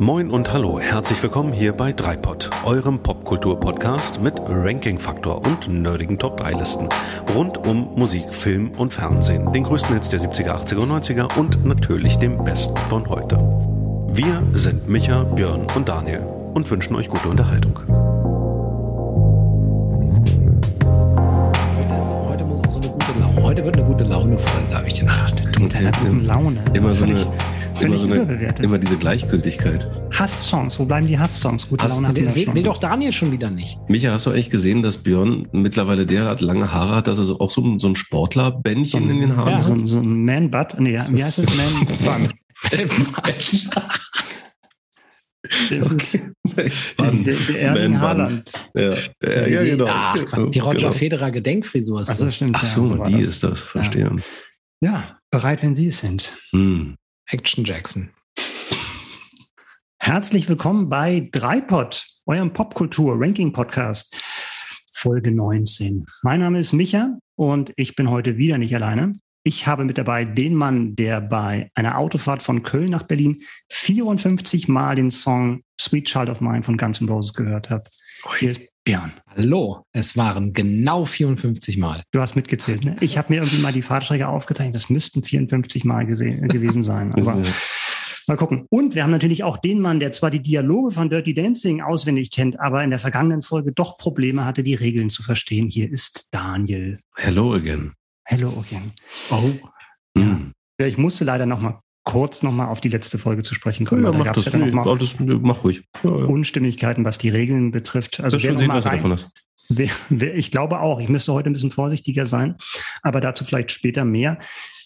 Moin und hallo, herzlich willkommen hier bei Dreipod, eurem Popkultur-Podcast mit Ranking-Faktor und nerdigen Top-3-Listen rund um Musik, Film und Fernsehen, den größten Hits der 70er, 80er und 90er und natürlich dem besten von heute. Wir sind Micha, Björn und Daniel und wünschen euch gute Unterhaltung. Heute muss auch so eine gute Laune. Heute wird eine gute Laune-Folge, habe ich deiner guten Laune. Immer so eine, immer so eine, immer diese Gleichgültigkeit. Hasssongs, wo bleiben die Hasssongs? Gute Hass- Laune hatten wir Das will, doch Daniel schon wieder nicht. Micha, hast du eigentlich gesehen, dass Björn mittlerweile derart lange Haare hat, dass er so, auch so, ein- so ein Sportlerbändchen in den Haaren Ja. so, hat? ein- so ein Man-Butt. Nee, ja, wie heißt es? Man-Bun. Das ist Mann, der, der Erling. Haaland. Ja, ja, ja, genau. Ach, die Roger Genau. Federer Gedenkfrisur ist Ach, das das. stimmt. Ach ja, so, war die das. ist das, verstehe. Ja, bereit, wenn Sie es sind. Hm. Action Jackson. Herzlich willkommen bei Dreipod, eurem Popkultur-Ranking-Podcast, Folge 19. Mein Name ist Micha und ich bin heute wieder nicht alleine. Ich habe mit dabei den Mann, der bei einer Autofahrt von Köln nach Berlin 54 Mal den Song Sweet Child of Mine von Guns N' Roses gehört hat. Hier ist Björn. Hallo, es waren genau 54 Mal. Du hast mitgezählt, ne? Ich habe mir irgendwie mal die Fahrtstrecke aufgezeichnet. Das müssten 54 Mal gese- gewesen sein. Aber Mal gucken. Und wir haben natürlich auch den Mann, der zwar die Dialoge von Dirty Dancing auswendig kennt, aber in der vergangenen Folge doch Probleme hatte, die Regeln zu verstehen. Hier ist Daniel. Hello again. Hello again. Oh. Ja, ich musste leider noch mal kurz noch mal auf die letzte Folge zu sprechen kommen. Ja, da mach das, ja dann nee, alles, mach ruhig. Ja, ja. Unstimmigkeiten, was die Regeln betrifft. Also das wer schon sehen, was rein, davon hast. Wer, wer, ich glaube auch, ich müsste heute ein bisschen vorsichtiger sein, aber dazu vielleicht später mehr.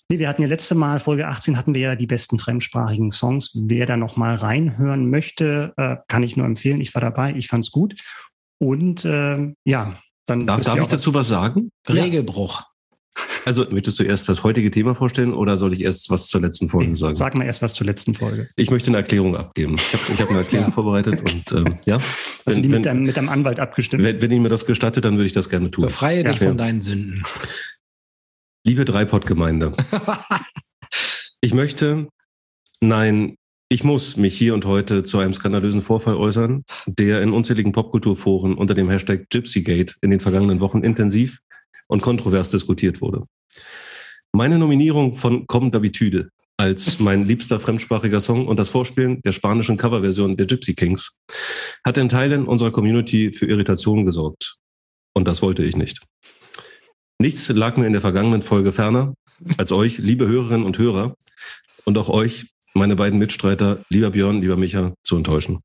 Nee, wir hatten ja letzte Mal, Folge 18, hatten wir ja die besten fremdsprachigen Songs. Wer da noch mal reinhören möchte, äh, kann ich nur empfehlen. Ich war dabei, ich fand's gut. Und ähm, ja, dann Darf, darf ich dazu was sagen? Ja. Regelbruch. Also, möchtest du erst das heutige Thema vorstellen oder soll ich erst was zur letzten Folge sagen? Sag mal erst was zur letzten Folge. Ich möchte eine Erklärung abgeben. Ich habe ich hab eine Erklärung Ja. vorbereitet und ähm, ja, Hast wenn, du die wenn, mit deinem, mit deinem Anwalt abgestimmt? wenn, wenn ihr mir das gestattet, dann würde ich das gerne tun. Befreie dich Ja. von deinen Sünden. Liebe Dreipod-Gemeinde, ich möchte, nein, ich muss mich hier und heute zu einem skandalösen Vorfall äußern, der in unzähligen Popkulturforen unter dem Hashtag Gypsygate in den vergangenen Wochen intensiv und kontrovers diskutiert wurde. Meine Nominierung von Comme d'habitude als mein liebster fremdsprachiger Song und das Vorspielen der spanischen Coverversion der Gypsy Kings hat in Teilen unserer Community für Irritationen gesorgt. Und das wollte ich nicht. Nichts lag mir in der vergangenen Folge ferner, als euch, liebe Hörerinnen und Hörer, und auch euch, meine beiden Mitstreiter, lieber Björn, lieber Micha, zu enttäuschen.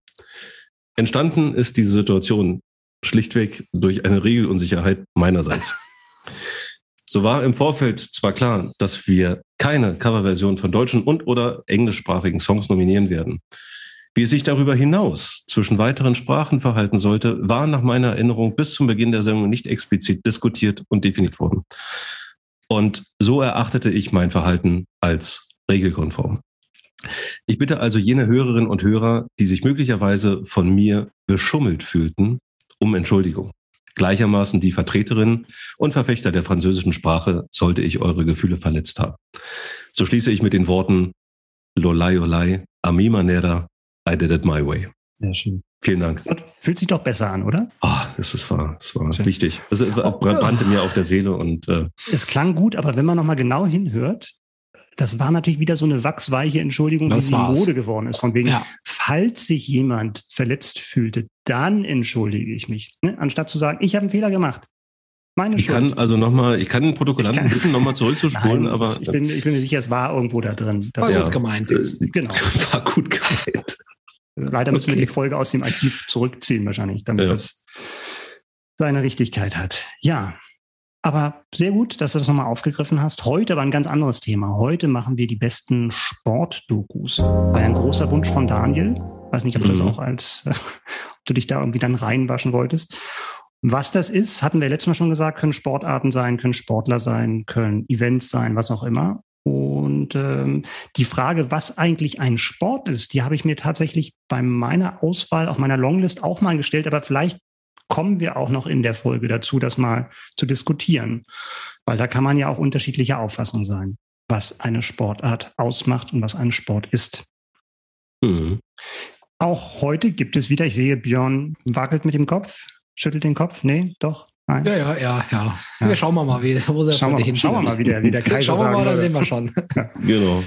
Entstanden ist diese Situation schlichtweg durch eine Regelunsicherheit meinerseits. So war im Vorfeld zwar klar, dass wir keine Coverversion von deutschen und oder englischsprachigen Songs nominieren werden. Wie es sich darüber hinaus zwischen weiteren Sprachen verhalten sollte, war nach meiner Erinnerung bis zum Beginn der Sendung nicht explizit diskutiert und definiert worden. Und so erachtete ich mein Verhalten als regelkonform. Ich bitte also jene Hörerinnen und Hörer, die sich möglicherweise von mir beschummelt fühlten, um Entschuldigung. Gleichermaßen die Vertreterinnen und Verfechter der französischen Sprache sollte ich eure Gefühle verletzt haben. So schließe ich mit den Worten Lolai Olai, a mi manera, I did it my way. Sehr schön. Vielen Dank. Fühlt sich doch besser an, oder? Ah, das ist war, das war Schön. wichtig. Das brannte mir auf der Seele und äh, Es klang gut, aber wenn man noch mal genau hinhört, das war natürlich wieder so eine wachsweiche Entschuldigung, Das sie war's. Mode geworden ist. Von wegen, Ja. falls sich jemand verletzt fühlte, dann entschuldige ich mich. Ne? Anstatt zu sagen, ich habe einen Fehler gemacht. Meine ich Schuld. kann also nochmal, ich kann den Protokollanten kann- bitten, nochmal zurückzuspulen, Nein, aber ich, bin, ich bin mir sicher, es war irgendwo da drin. Das War Ja. gut gemeint. äh, Genau. war gut gemeint. Leider müssen wir Okay. die Folge aus dem Archiv zurückziehen wahrscheinlich, damit Ja. es seine Richtigkeit hat. Ja, aber sehr gut, dass du das nochmal aufgegriffen hast. Heute aber ein ganz anderes Thema. Heute machen wir die besten Sportdokus. War ja ein großer Wunsch von Daniel. Weiß nicht, ob du das Mhm. auch als, ob du dich da irgendwie dann reinwaschen wolltest. Was das ist, hatten wir letztes Mal schon gesagt, können Sportarten sein, können Sportler sein, können Events sein, was auch immer. Und ähm, die Frage, was eigentlich ein Sport ist, die habe ich mir tatsächlich bei meiner Auswahl auf meiner Longlist auch mal gestellt, aber vielleicht kommen wir auch noch in der Folge dazu, das mal zu diskutieren. Weil da kann man ja auch unterschiedlicher Auffassung sein, was eine Sportart ausmacht und was ein Sport ist. Mhm. Auch heute gibt es wieder, ich sehe, Björn wackelt mit dem Kopf, schüttelt den Kopf. Nee, doch. Nein. Ja, ja, ja, ja. Wir schauen wir mal, wie, wo sie schauen, wir, schauen wir mal, wie der, wie der Kaiser Schauen wir mal, da sehen wir schon. Ja. Genau.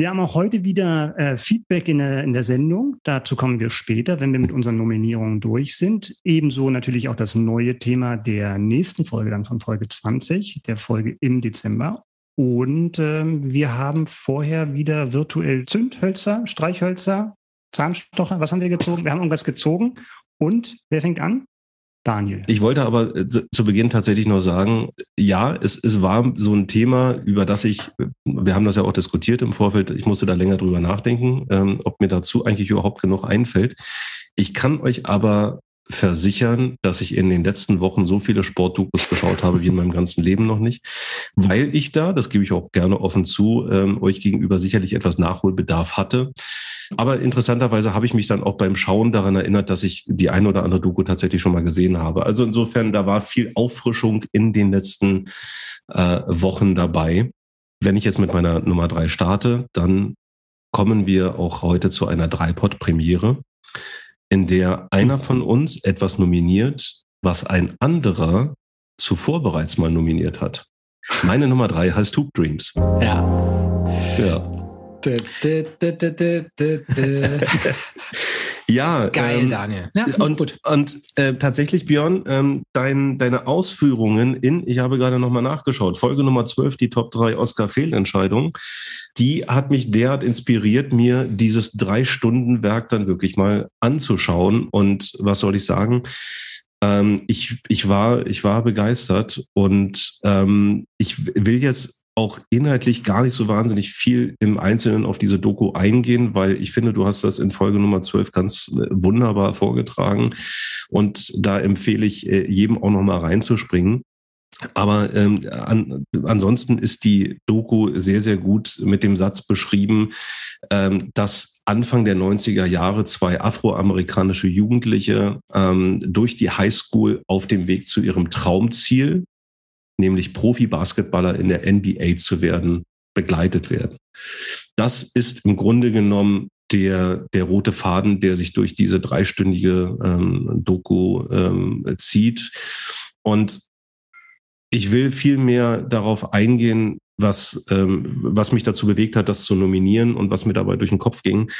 Wir haben auch heute wieder äh, Feedback in der, in der Sendung. Dazu kommen wir später, wenn wir mit unseren Nominierungen durch sind. Ebenso natürlich auch das neue Thema der nächsten Folge, dann von Folge 20, der Folge im Dezember. Und ähm, wir haben vorher wieder virtuell Zündhölzer, Streichhölzer, Zahnstocher. Was haben wir gezogen? Wir haben irgendwas gezogen. Und wer fängt an? Daniel. Ich wollte aber äh, zu Beginn tatsächlich noch sagen, ja, es, es war so ein Thema, über das ich, wir haben das ja auch diskutiert im Vorfeld, ich musste da länger drüber nachdenken, ähm, ob mir dazu eigentlich überhaupt genug einfällt. Ich kann euch aber versichern, dass ich in den letzten Wochen so viele Sportdokus geschaut habe wie in meinem ganzen Leben noch nicht, weil ich da, das gebe ich auch gerne offen zu, ähm, euch gegenüber sicherlich etwas Nachholbedarf hatte. Aber interessanterweise habe ich mich dann auch beim Schauen daran erinnert, dass ich die eine oder andere Doku tatsächlich schon mal gesehen habe. Also insofern, da war viel Auffrischung in den letzten äh, Wochen dabei. Wenn ich jetzt mit meiner Nummer drei starte, dann kommen wir auch heute zu einer Dreipod-Premiere in der einer von uns etwas nominiert, was ein anderer zuvor bereits mal nominiert hat. Meine Nummer drei heißt Hoop Dreams. Ja. Ja. ja, geil, ähm, Daniel. Ja, und gut. und äh, tatsächlich, Björn, ähm, dein, deine Ausführungen in, ich habe gerade nochmal nachgeschaut, Folge Nummer 12, die Top 3 Oscar-Fehlentscheidung, die hat mich derart inspiriert, mir dieses Drei-Stunden-Werk dann wirklich mal anzuschauen. Und was soll ich sagen? Ähm, ich, ich, war, ich war begeistert und ähm, ich will jetzt auch inhaltlich gar nicht so wahnsinnig viel im Einzelnen auf diese Doku eingehen, weil ich finde, du hast das in Folge Nummer 12 ganz äh, wunderbar vorgetragen. Und da empfehle ich äh, jedem auch nochmal reinzuspringen. Aber ähm, an, ansonsten ist die Doku sehr, sehr gut mit dem Satz beschrieben, ähm, dass Anfang der 90er Jahre zwei afroamerikanische Jugendliche ähm, durch die Highschool auf dem Weg zu ihrem Traumziel, nämlich Profi-Basketballer in der NBA zu werden, begleitet werden. Das ist im Grunde genommen der, der rote Faden, der sich durch diese dreistündige ähm, Doku ähm, zieht. Und ich will viel mehr darauf eingehen, was, ähm, was mich dazu bewegt hat, das zu nominieren und was mir dabei durch den Kopf ging.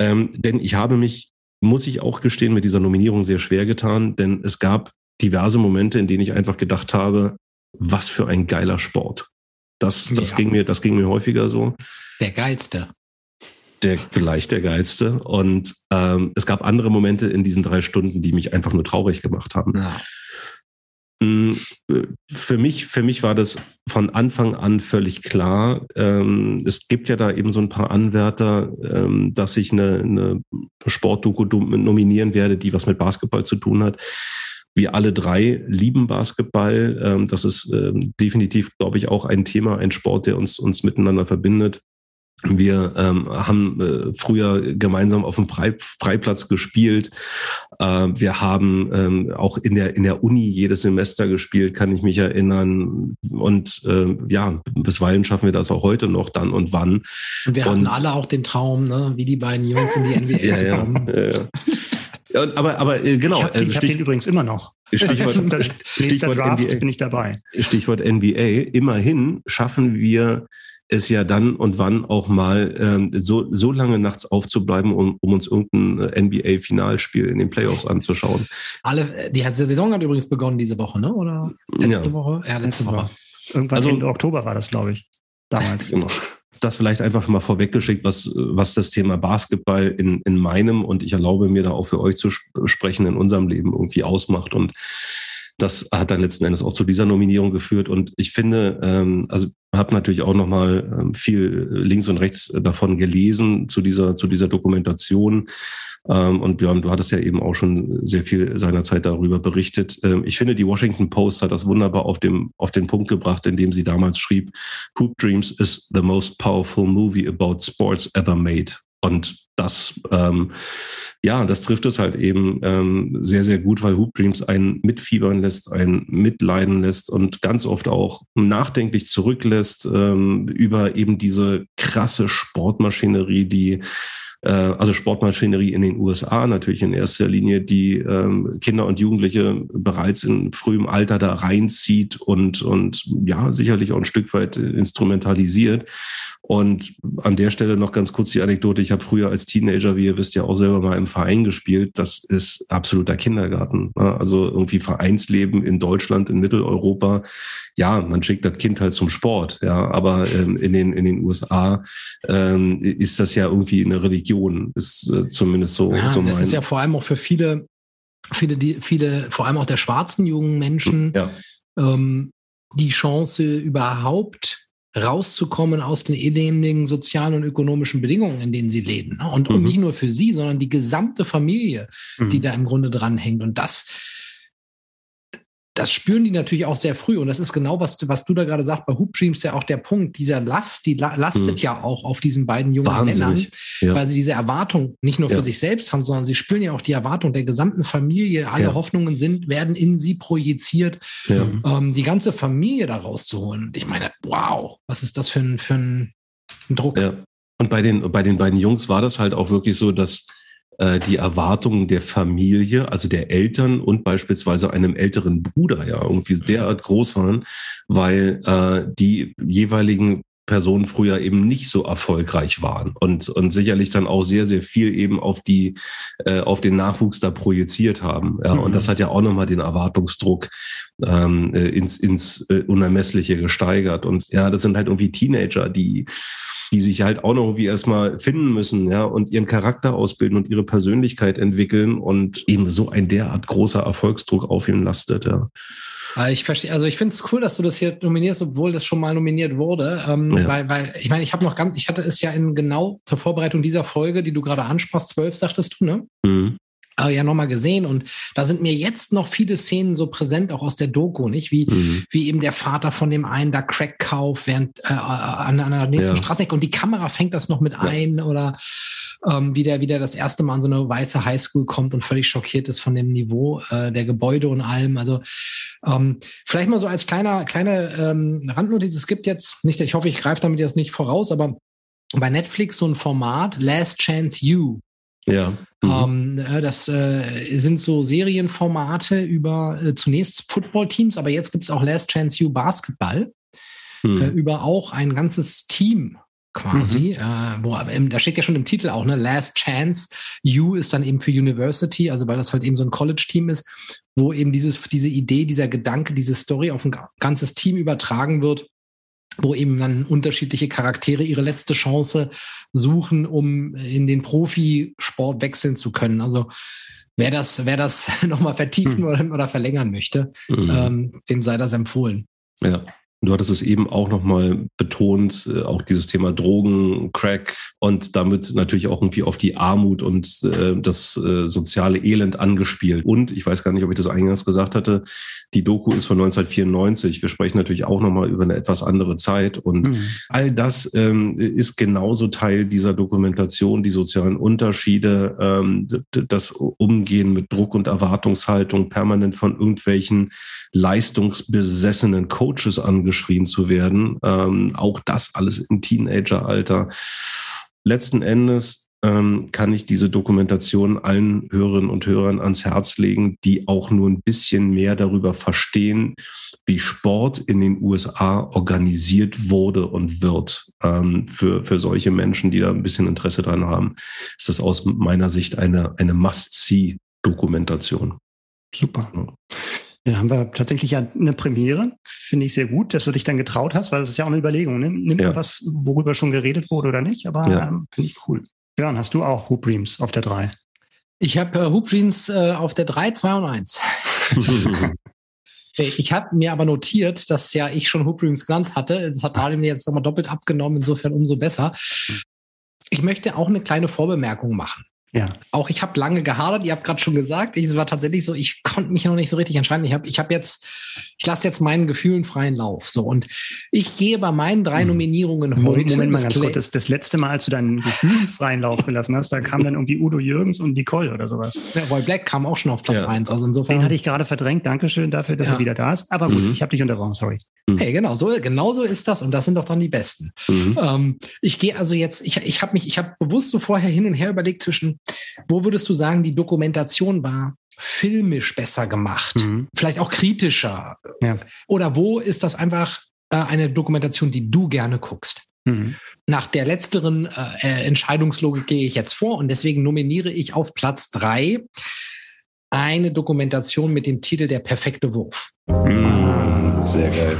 Ähm, denn ich habe mich, muss ich auch gestehen, mit dieser Nominierung sehr schwer getan, denn es gab diverse Momente, in denen ich einfach gedacht habe, was für ein geiler Sport. Das, das, ja. ging, mir, das ging mir häufiger so. Der geilste. Der vielleicht der geilste. Und ähm, es gab andere Momente in diesen drei Stunden, die mich einfach nur traurig gemacht haben. Ja. Mm, für mich, für mich war das von Anfang an völlig klar. Ähm, es gibt ja da eben so ein paar Anwärter, ähm, dass ich eine, eine Sportdoku nominieren werde, die was mit Basketball zu tun hat. Wir alle drei lieben Basketball. Ähm, das ist definitiv, glaube ich, auch ein Thema, ein Sport, der uns, uns miteinander verbindet. Wir ähm, haben äh, früher gemeinsam auf dem Freiplatz gespielt. Äh, wir haben ähm, auch in der, in der Uni jedes Semester gespielt, kann ich mich erinnern. Und äh, ja, bisweilen schaffen wir das auch heute noch dann und wann. Und wir hatten alle auch den Traum, ne? wie die beiden Jungs in die NBA ja, zu kommen. Ja, ja. Ja, aber, aber äh, genau. Ich habe hab den übrigens immer noch. Stichwort, Stichwort Draft NBA, bin ich dabei. Stichwort NBA. Immerhin schaffen wir es ja dann und wann auch mal ähm, so, so lange nachts aufzubleiben, um, um uns irgendein äh, NBA-Finalspiel in den Playoffs anzuschauen. Alle, äh, die Saison hat übrigens begonnen diese Woche, ne? Oder letzte ja. Woche? Ja, letzte Woche. Irgendwann also, Ende Oktober war das, glaube ich. Damals. Genau. Das vielleicht einfach mal vorweggeschickt, was, was das Thema Basketball in, in meinem und ich erlaube mir da auch für euch zu sprechen, in unserem Leben irgendwie ausmacht. Und das hat dann letzten Endes auch zu dieser Nominierung geführt. Und ich finde, ähm, also habe natürlich auch nochmal ähm, viel links und rechts davon gelesen zu dieser, zu dieser Dokumentation. Ähm, und Björn, du hattest ja eben auch schon sehr viel seinerzeit darüber berichtet. Ähm, ich finde, die Washington Post hat das wunderbar auf, dem, auf den Punkt gebracht, indem sie damals schrieb, Hoop Dreams is the most powerful movie about sports ever made. Und das, ähm, ja, das trifft es halt eben ähm, sehr, sehr gut, weil Hoop Dreams einen mitfiebern lässt, einen mitleiden lässt und ganz oft auch nachdenklich zurücklässt ähm, über eben diese krasse Sportmaschinerie, die äh, also Sportmaschinerie in den USA natürlich in erster Linie, die ähm, Kinder und Jugendliche bereits in frühem Alter da reinzieht und, und ja, sicherlich auch ein Stück weit instrumentalisiert. Und an der Stelle noch ganz kurz die Anekdote. Ich habe früher als Teenager, wie ihr wisst, ja auch selber mal im Verein gespielt. Das ist absoluter Kindergarten. Ne? Also irgendwie Vereinsleben in Deutschland, in Mitteleuropa. Ja, man schickt das Kind halt zum Sport. Ja, aber ähm, in den in den USA ähm, ist das ja irgendwie eine Religion. Ist äh, zumindest so. Ja, so das ist ja vor allem auch für viele, viele, die, viele, vor allem auch der schwarzen jungen Menschen, ja. ähm, die Chance überhaupt rauszukommen aus den elendigen sozialen und ökonomischen Bedingungen, in denen sie leben. Ne? Und, mhm. und nicht nur für sie, sondern die gesamte Familie, mhm. die da im Grunde dranhängt. Und das das spüren die natürlich auch sehr früh. Und das ist genau, was, was du da gerade sagst, bei Hoop Dreams ja auch der Punkt. Dieser Last, die lastet mhm. ja auch auf diesen beiden jungen Wahnsinnig. Männern, ja. weil sie diese Erwartung nicht nur für ja. sich selbst haben, sondern sie spüren ja auch die Erwartung der gesamten Familie. Alle ja. Hoffnungen sind, werden in sie projiziert, ähm, die ganze Familie da rauszuholen. Und ich meine, wow, was ist das für ein, für ein Druck? Und bei den, bei den beiden Jungs war das halt auch wirklich so, dass äh, die Erwartungen der Familie, also der Eltern und beispielsweise einem älteren Bruder ja irgendwie derart groß waren, weil äh, die jeweiligen Personen früher eben nicht so erfolgreich waren und, und sicherlich dann auch sehr, sehr viel eben auf die, äh, auf den Nachwuchs da projiziert haben. Ja, mhm. und das hat ja auch nochmal den Erwartungsdruck ähm, äh, ins, ins äh, Unermessliche gesteigert. Und ja, das sind halt irgendwie Teenager, die die sich halt auch noch irgendwie erstmal finden müssen, ja, und ihren Charakter ausbilden und ihre Persönlichkeit entwickeln und eben so ein derart großer Erfolgsdruck auf ihnen lastet, ja. Ah, ich verstehe, also ich finde es cool, dass du das hier nominierst, obwohl das schon mal nominiert wurde. Ähm, ja. Weil, weil, ich meine, ich habe noch ganz, ich hatte es ja in genau zur Vorbereitung dieser Folge, die du gerade ansprachst, zwölf, sagtest du, ne? Mhm ja nochmal gesehen und da sind mir jetzt noch viele Szenen so präsent, auch aus der Doku, nicht? Wie, mhm. wie eben der Vater von dem einen da Crack kauft, während äh, an, an der nächsten ja. Straße und die Kamera fängt das noch mit ja. ein oder ähm, wie der wieder das erste Mal an so eine weiße Highschool kommt und völlig schockiert ist von dem Niveau äh, der Gebäude und allem. Also ähm, vielleicht mal so als kleiner, kleine ähm, Randnotiz, es gibt jetzt, nicht, ich hoffe, ich greife damit jetzt nicht voraus, aber bei Netflix so ein Format, Last Chance You. Ja. Mhm. Ähm, das äh, sind so Serienformate über äh, zunächst Football-Teams, aber jetzt gibt es auch Last Chance You Basketball. Mhm. Äh, über auch ein ganzes Team quasi, mhm. äh, wo da steht ja schon im Titel auch, ne, Last Chance. U ist dann eben für University, also weil das halt eben so ein College-Team ist, wo eben dieses, diese Idee, dieser Gedanke, diese Story auf ein ganzes Team übertragen wird, wo eben dann unterschiedliche Charaktere ihre letzte Chance suchen, um in den Profisport wechseln zu können. Also wer das, wer das nochmal vertiefen mhm. oder, oder, verlängern möchte, mhm. ähm, dem sei das empfohlen. Ja. Du hattest es eben auch nochmal betont, äh, auch dieses Thema Drogen, Crack und damit natürlich auch irgendwie auf die Armut und äh, das äh, soziale Elend angespielt. Und ich weiß gar nicht, ob ich das eingangs gesagt hatte, die Doku ist von 1994. Wir sprechen natürlich auch nochmal über eine etwas andere Zeit. Und mhm. all das ähm, ist genauso Teil dieser Dokumentation, die sozialen Unterschiede, ähm, das Umgehen mit Druck und Erwartungshaltung, permanent von irgendwelchen leistungsbesessenen Coaches angeschrien zu werden. Ähm, auch das alles im Teenageralter. Letzten Endes ähm, kann ich diese Dokumentation allen Hörerinnen und Hörern ans Herz legen, die auch nur ein bisschen mehr darüber verstehen, wie Sport in den USA organisiert wurde und wird. Ähm, für, für solche Menschen, die da ein bisschen Interesse dran haben, ist das aus meiner Sicht eine, eine Must-See-Dokumentation. Super. Ja, haben wir tatsächlich ja eine Premiere. Finde ich sehr gut, dass du dich dann getraut hast, weil das ist ja auch eine Überlegung. Ne? Nimm ja. was, worüber schon geredet wurde oder nicht, aber ja. ähm, finde ich cool. Björn, hast du auch Hoop Dreams auf der 3? Ich habe äh, Hoop Dreams äh, auf der 3, 2 und 1. ich habe mir aber notiert, dass ja ich schon Hoop Dreams genannt hatte. Das hat Daniel mir jetzt nochmal doppelt abgenommen, insofern umso besser. Ich möchte auch eine kleine Vorbemerkung machen. Ja. Auch ich habe lange gehadert, ihr habt gerade schon gesagt, es war tatsächlich so, ich konnte mich noch nicht so richtig entscheiden. Ich habe ich hab jetzt, ich lasse jetzt meinen Gefühlen freien Lauf. So und ich gehe bei meinen drei hm. Nominierungen hm. heute. Moment mal ganz kurz, das, das letzte Mal, als du deinen Gefühlen freien Lauf gelassen hast, da kam dann irgendwie Udo Jürgens und Nicole oder sowas. Ja, Roy Black kam auch schon auf Platz ja. eins. Also insofern. Den hatte ich gerade verdrängt. Dankeschön dafür, dass ja. er wieder da ist. Aber gut, mhm. ich habe dich unterbrochen, sorry. Mhm. Hey, genau so, genau so ist das und das sind doch dann die Besten. Mhm. Ähm, ich gehe also jetzt, ich, ich habe mich, ich habe bewusst so vorher hin und her überlegt zwischen, wo würdest du sagen, die Dokumentation war filmisch besser gemacht, mhm. vielleicht auch kritischer, ja. oder wo ist das einfach äh, eine Dokumentation, die du gerne guckst? Mhm. Nach der letzteren äh, äh, Entscheidungslogik gehe ich jetzt vor und deswegen nominiere ich auf Platz drei eine Dokumentation mit dem Titel Der perfekte Wurf. Mhm. Sehr geil.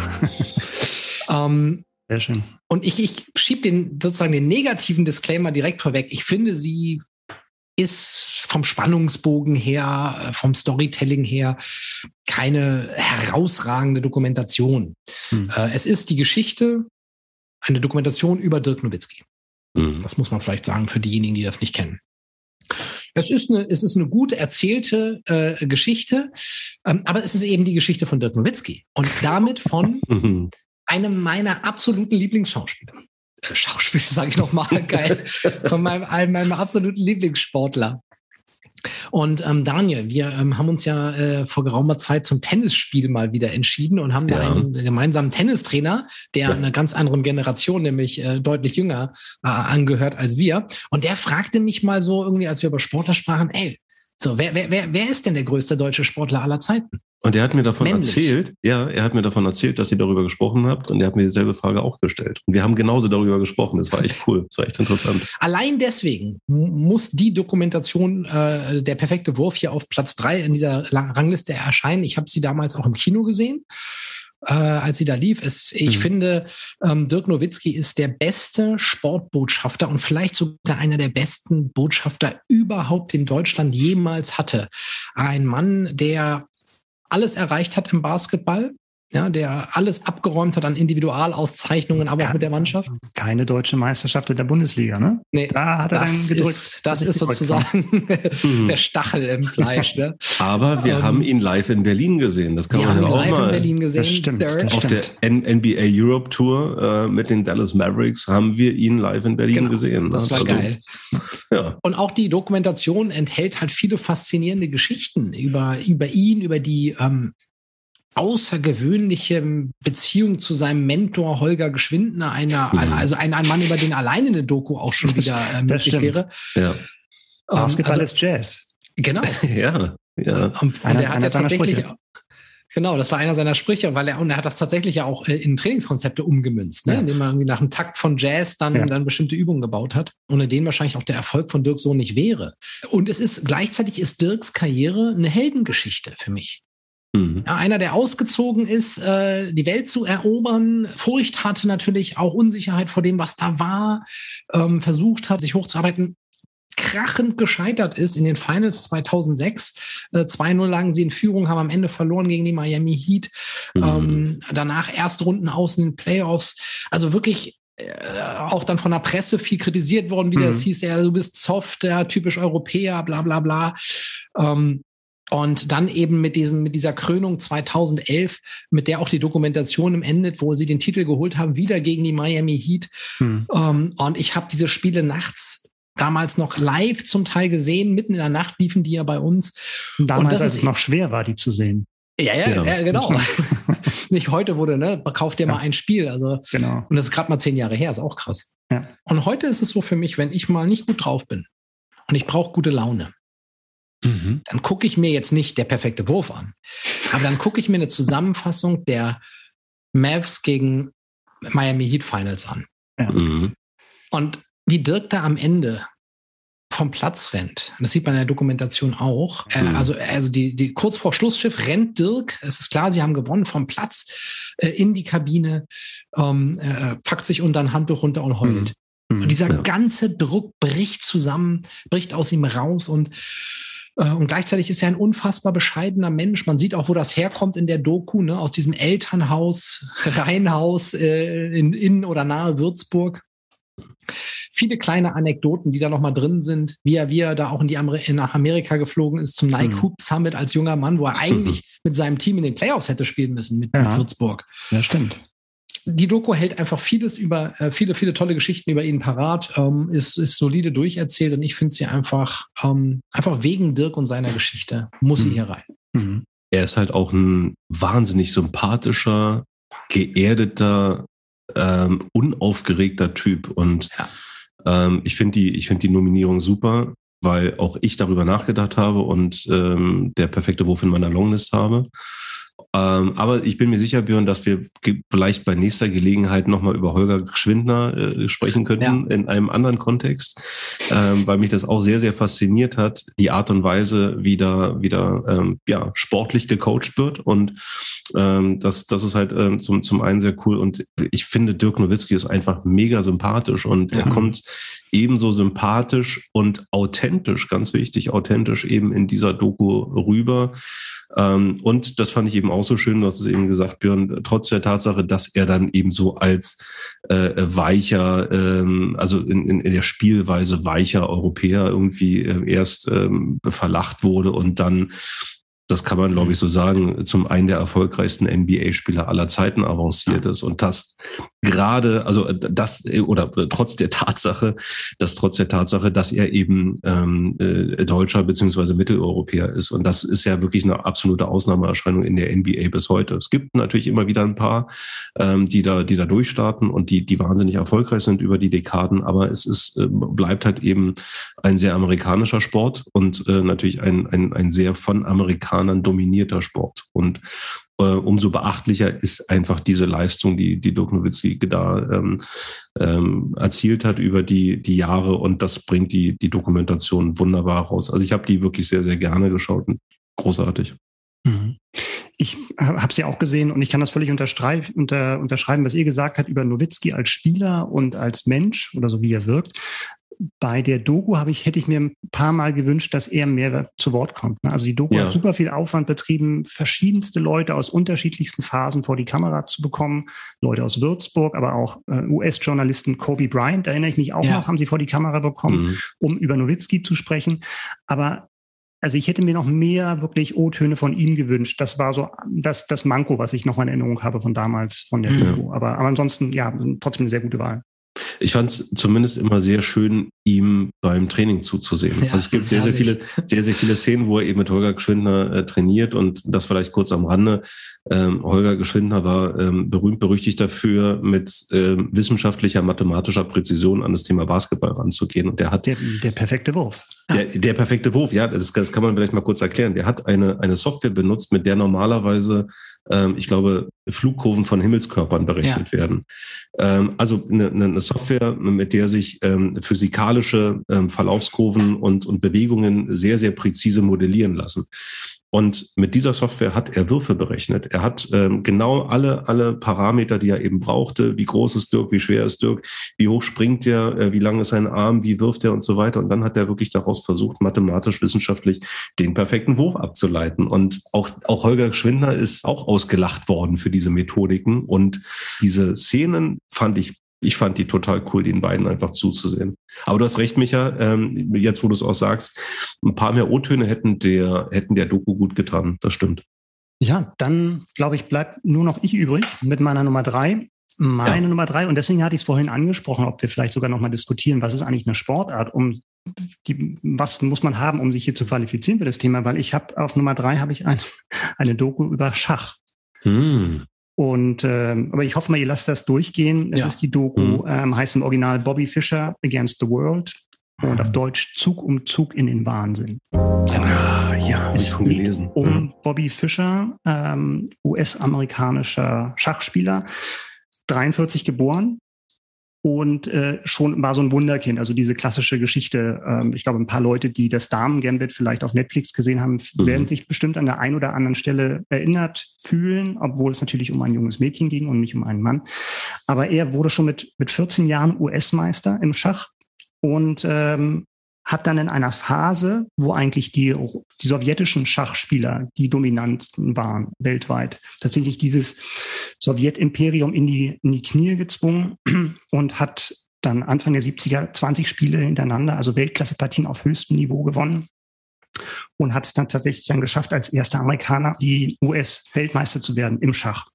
ähm, Sehr schön. Und ich, ich schiebe den sozusagen den negativen Disclaimer direkt vorweg. Ich finde, sie ist vom Spannungsbogen her, äh, vom Storytelling her keine herausragende Dokumentation. Hm. Äh, es ist die Geschichte eine Dokumentation über Dirk Nowitzki. Mhm. Das muss man vielleicht sagen für diejenigen, die das nicht kennen. Es ist eine, es ist eine gut erzählte äh, Geschichte, ähm, aber es ist eben die Geschichte von Dirk Nowitzki und damit von einem meiner absoluten Lieblingsschauspieler. Äh, Schauspieler, sage ich nochmal, geil, von meinem, einem meinem absoluten Lieblingssportler. Und ähm, Daniel, wir ähm, haben uns ja äh, vor geraumer Zeit zum Tennisspiel mal wieder entschieden und haben ja. da einen gemeinsamen Tennistrainer, der ja. einer ganz anderen Generation, nämlich äh, deutlich jünger, äh, angehört als wir. Und der fragte mich mal so irgendwie, als wir über Sportler sprachen, ey, so, wer, wer, wer, wer ist denn der größte deutsche Sportler aller Zeiten? Und er hat mir davon Männlich. erzählt, ja, er hat mir davon erzählt, dass ihr darüber gesprochen habt und er hat mir dieselbe Frage auch gestellt. Und wir haben genauso darüber gesprochen. Das war echt cool. Das war echt interessant. Allein deswegen muss die Dokumentation äh, Der perfekte Wurf hier auf Platz drei in dieser Rangliste erscheinen. Ich habe sie damals auch im Kino gesehen äh, als sie da lief. Es, ich mhm. finde, ähm, Dirk Nowitzki ist der beste Sportbotschafter und vielleicht sogar einer der besten Botschafter überhaupt in Deutschland jemals hatte. Ein Mann, der alles erreicht hat im Basketball, ja, der alles abgeräumt hat an Individualauszeichnungen, aber auch mit der Mannschaft. Keine deutsche Meisterschaft in der Bundesliga, ne? Nee, da hat er dann gedrückt. Ist, das, ist sozusagen der Stachel im Fleisch. Ne? Aber wir ähm, haben ihn live in Berlin gesehen. Das kann man ja auch live mal. In Berlin gesehen. Das stimmt, das Auf der NBA Europe Tour äh, mit den Dallas Mavericks haben wir ihn live in Berlin genau, gesehen. Das ne? war also, geil. Ja. Und auch die Dokumentation enthält halt viele faszinierende Geschichten über, über ihn, über die ähm, außergewöhnliche Beziehung zu seinem Mentor Holger Geschwindner, einer, mhm. also ein, ein Mann, über den alleine eine Doku auch schon wieder äh, möglich wäre. Ja. Basketball ähm, also, ist Jazz. Genau. ja, ja. Und, einer, er hat ja tatsächlich, genau, das war einer seiner Sprüche, weil er, und er hat das tatsächlich ja auch äh, in Trainingskonzepte umgemünzt, ne? Ja. indem er irgendwie nach dem Takt von Jazz dann, ja. dann bestimmte Übungen gebaut hat, ohne den wahrscheinlich auch der Erfolg von Dirk so nicht wäre. Und es ist, gleichzeitig ist Dirks Karriere eine Heldengeschichte für mich. Mhm. Ja, einer, der ausgezogen ist, äh, die Welt zu erobern, Furcht hatte natürlich, auch Unsicherheit vor dem, was da war, ähm, versucht hat, sich hochzuarbeiten, krachend gescheitert ist in den Finals 2006. Äh, 2-0 lagen sie in Führung, haben am Ende verloren gegen die Miami Heat. Mhm. Ähm, danach Erstrunden aus in den Playoffs. Also wirklich äh, auch dann von der Presse viel kritisiert worden, wie mhm. das hieß, ja, du bist soft, ja, typisch Europäer, bla bla bla. Ähm, und dann eben mit diesem, mit dieser Krönung 2011, mit der auch die Dokumentation endet, wo sie den Titel geholt haben, wieder gegen die Miami Heat. Hm. Ähm, und ich habe diese Spiele nachts damals noch live zum Teil gesehen. Mitten in der Nacht liefen die ja bei uns. Damals, und als es noch schwer war, die zu sehen. Ja, ja, genau. ja genau. Nicht heute wurde, ne, kauft dir ja. mal ein Spiel. Also, genau. Und das ist gerade mal zehn Jahre her, ist auch krass. Ja. Und heute ist es so für mich, wenn ich mal nicht gut drauf bin und ich brauche gute Laune, Mhm. Dann gucke ich mir jetzt nicht der perfekte Wurf an, aber dann gucke ich mir eine Zusammenfassung der Mavs gegen Miami Heat Finals an. Ja. Mhm. Und wie Dirk da am Ende vom Platz rennt. Das sieht man in der Dokumentation auch. Äh, mhm. also, also die, die kurz vor Schlussschiff rennt Dirk. Es ist klar, sie haben gewonnen vom Platz äh, in die Kabine, ähm, äh, packt sich unter ein Handtuch runter und heult. Mhm. Und dieser ja. ganze Druck bricht zusammen, bricht aus ihm raus und und gleichzeitig ist er ein unfassbar bescheidener Mensch. Man sieht auch, wo das herkommt in der Doku, ne? aus diesem Elternhaus, Reihenhaus äh, in, in oder nahe Würzburg. Viele kleine Anekdoten, die da nochmal drin sind, wie er, wie er da auch in die Amer nach Amerika geflogen ist zum Nike mhm. Hoop Summit als junger Mann, wo er eigentlich mit seinem Team in den Playoffs hätte spielen müssen mit, ja. mit Würzburg. Ja, stimmt die Doku hält einfach vieles über, äh, viele, viele tolle Geschichten über ihn parat, ähm, ist, ist solide durcherzählt und ich finde sie einfach, ähm, einfach wegen Dirk und seiner Geschichte muss sie mhm. hier rein. Mhm. Er ist halt auch ein wahnsinnig sympathischer, geerdeter, ähm, unaufgeregter Typ. Und ja. ähm, ich finde die, ich finde die Nominierung super, weil auch ich darüber nachgedacht habe und ähm, der perfekte Wurf in meiner Longlist habe. Ähm, aber ich bin mir sicher, Björn, dass wir vielleicht bei nächster Gelegenheit nochmal über Holger Schwindner äh, sprechen könnten ja. in einem anderen Kontext, ähm, weil mich das auch sehr, sehr fasziniert hat, die Art und Weise, wie da wieder ähm, ja, sportlich gecoacht wird. Und ähm, das, das ist halt ähm, zum, zum einen sehr cool. Und ich finde, Dirk Nowitzki ist einfach mega sympathisch und ja. er kommt ebenso sympathisch und authentisch, ganz wichtig, authentisch eben in dieser Doku rüber. Ähm, und das fand ich eben auch so schön, du hast es eben gesagt, Björn, trotz der Tatsache, dass er dann eben so als äh, weicher, ähm, also in, in, der Spielweise weicher Europäer irgendwie äh, erst ähm, verlacht wurde und dann das kann man, glaube ich, so sagen, zum einen der erfolgreichsten NBA-Spieler aller Zeiten avanciert ist. Und das gerade, also das, oder trotz der Tatsache, dass trotz der Tatsache, dass er eben ähm, äh, Deutscher beziehungsweise Mitteleuropäer ist. Und das ist ja wirklich eine absolute Ausnahmeerscheinung in der NBA bis heute. Es gibt natürlich immer wieder ein paar, ähm, die da, die da durchstarten und die, die wahnsinnig erfolgreich sind über die Dekaden. Aber es ist, äh, bleibt halt eben ein sehr amerikanischer Sport und äh, natürlich ein, ein, ein sehr von Amerikanern Amerikanern dominierter Sport. Und äh, umso beachtlicher ist einfach diese Leistung, die, die Dirk Nowitzki da ähm, ähm, erzielt hat über die, die Jahre. Und das bringt die, die Dokumentation wunderbar raus. Also ich habe die wirklich sehr, sehr gerne geschaut und großartig. Mhm. Ich habe ja auch gesehen und ich kann das völlig unter, unterschreiben, was ihr gesagt habt über Nowitzki als Spieler und als Mensch oder so wie er wirkt bei der Doku habe ich, hätte ich mir ein paar Mal gewünscht, dass er mehr zu Wort kommt. Ne? Also die Doku ja. hat super viel Aufwand betrieben, verschiedenste Leute aus unterschiedlichsten Phasen vor die Kamera zu bekommen. Leute aus Würzburg, aber auch äh, US-Journalisten Kobe Bryant, erinnere ich mich auch ja. noch, haben sie vor die Kamera bekommen, mhm. um über Nowitzki zu sprechen. Aber also ich hätte mir noch mehr wirklich O-Töne von ihm gewünscht. Das war so das, das Manko, was ich noch in Erinnerung habe von damals, von der mhm. Doku. Aber, aber ansonsten, ja, trotzdem eine sehr gute Wahl. Ich fand es zumindest immer sehr schön, ihm beim Training zuzusehen. Ja, also es gibt sehr, sehr viele, sehr, sehr viele Szenen, wo er eben mit Holger Geschwindner äh, trainiert und das vielleicht kurz am Rande. Ähm, Holger Geschwindner war ähm, berühmt berüchtigt dafür, mit ähm, wissenschaftlicher, mathematischer Präzision an das Thema Basketball ranzugehen. Und der hat der, der perfekte Wurf. Der, der perfekte Wurf, ja, das, das kann man vielleicht mal kurz erklären. Der hat eine, eine Software benutzt, mit der normalerweise, ähm, ich glaube, Flugkurven von Himmelskörpern berechnet ja. werden. Ähm, also eine, eine Software, mit der sich ähm, physikalische ähm, Verlaufskurven und, und Bewegungen sehr, sehr präzise modellieren lassen. Und mit dieser Software hat er Würfe berechnet. Er hat ähm, genau alle, alle Parameter, die er eben brauchte. Wie groß ist Dirk, wie schwer ist Dirk, wie hoch springt er, äh, wie lang ist sein Arm, wie wirft er und so weiter. Und dann hat er wirklich daraus versucht, mathematisch, wissenschaftlich den perfekten Wurf abzuleiten. Und auch, auch Holger Schwindner ist auch ausgelacht worden für diese Methodiken. Und diese Szenen fand ich ich fand die total cool, den beiden einfach zuzusehen. Aber du hast recht, Micha, ähm, jetzt wo du es auch sagst, ein paar mehr O-Töne hätten der, hätten der Doku gut getan. Das stimmt. Ja, dann glaube ich, bleibt nur noch ich übrig mit meiner Nummer drei. Meine ja. Nummer drei, und deswegen hatte ich es vorhin angesprochen, ob wir vielleicht sogar nochmal diskutieren, was ist eigentlich eine Sportart, um die, was muss man haben, um sich hier zu qualifizieren für das Thema, weil ich habe auf Nummer drei habe ich ein, eine Doku über Schach. Hm. Und ähm, aber ich hoffe mal, ihr lasst das durchgehen. Es ja. ist die Doku, mhm. ähm, heißt im Original Bobby Fischer Against the World und auf Deutsch Zug um Zug in den Wahnsinn. Ah, ja, es schon gelesen. Um mhm. Bobby Fischer, ähm, US-amerikanischer Schachspieler, 43 geboren, und äh, schon war so ein Wunderkind. Also diese klassische Geschichte. Ähm, ich glaube, ein paar Leute, die das Damen-Gambit vielleicht auf Netflix gesehen haben, mhm. werden sich bestimmt an der einen oder anderen Stelle erinnert fühlen, obwohl es natürlich um ein junges Mädchen ging und nicht um einen Mann. Aber er wurde schon mit mit 14 Jahren US-Meister im Schach und ähm, hat dann in einer Phase, wo eigentlich die, die sowjetischen Schachspieler die dominanten waren weltweit, tatsächlich dieses Sowjetimperium in die, in die Knie gezwungen und hat dann Anfang der 70er 20 Spiele hintereinander, also Weltklasse-Partien auf höchstem Niveau gewonnen und hat es dann tatsächlich dann geschafft, als erster Amerikaner die US-Weltmeister zu werden im Schach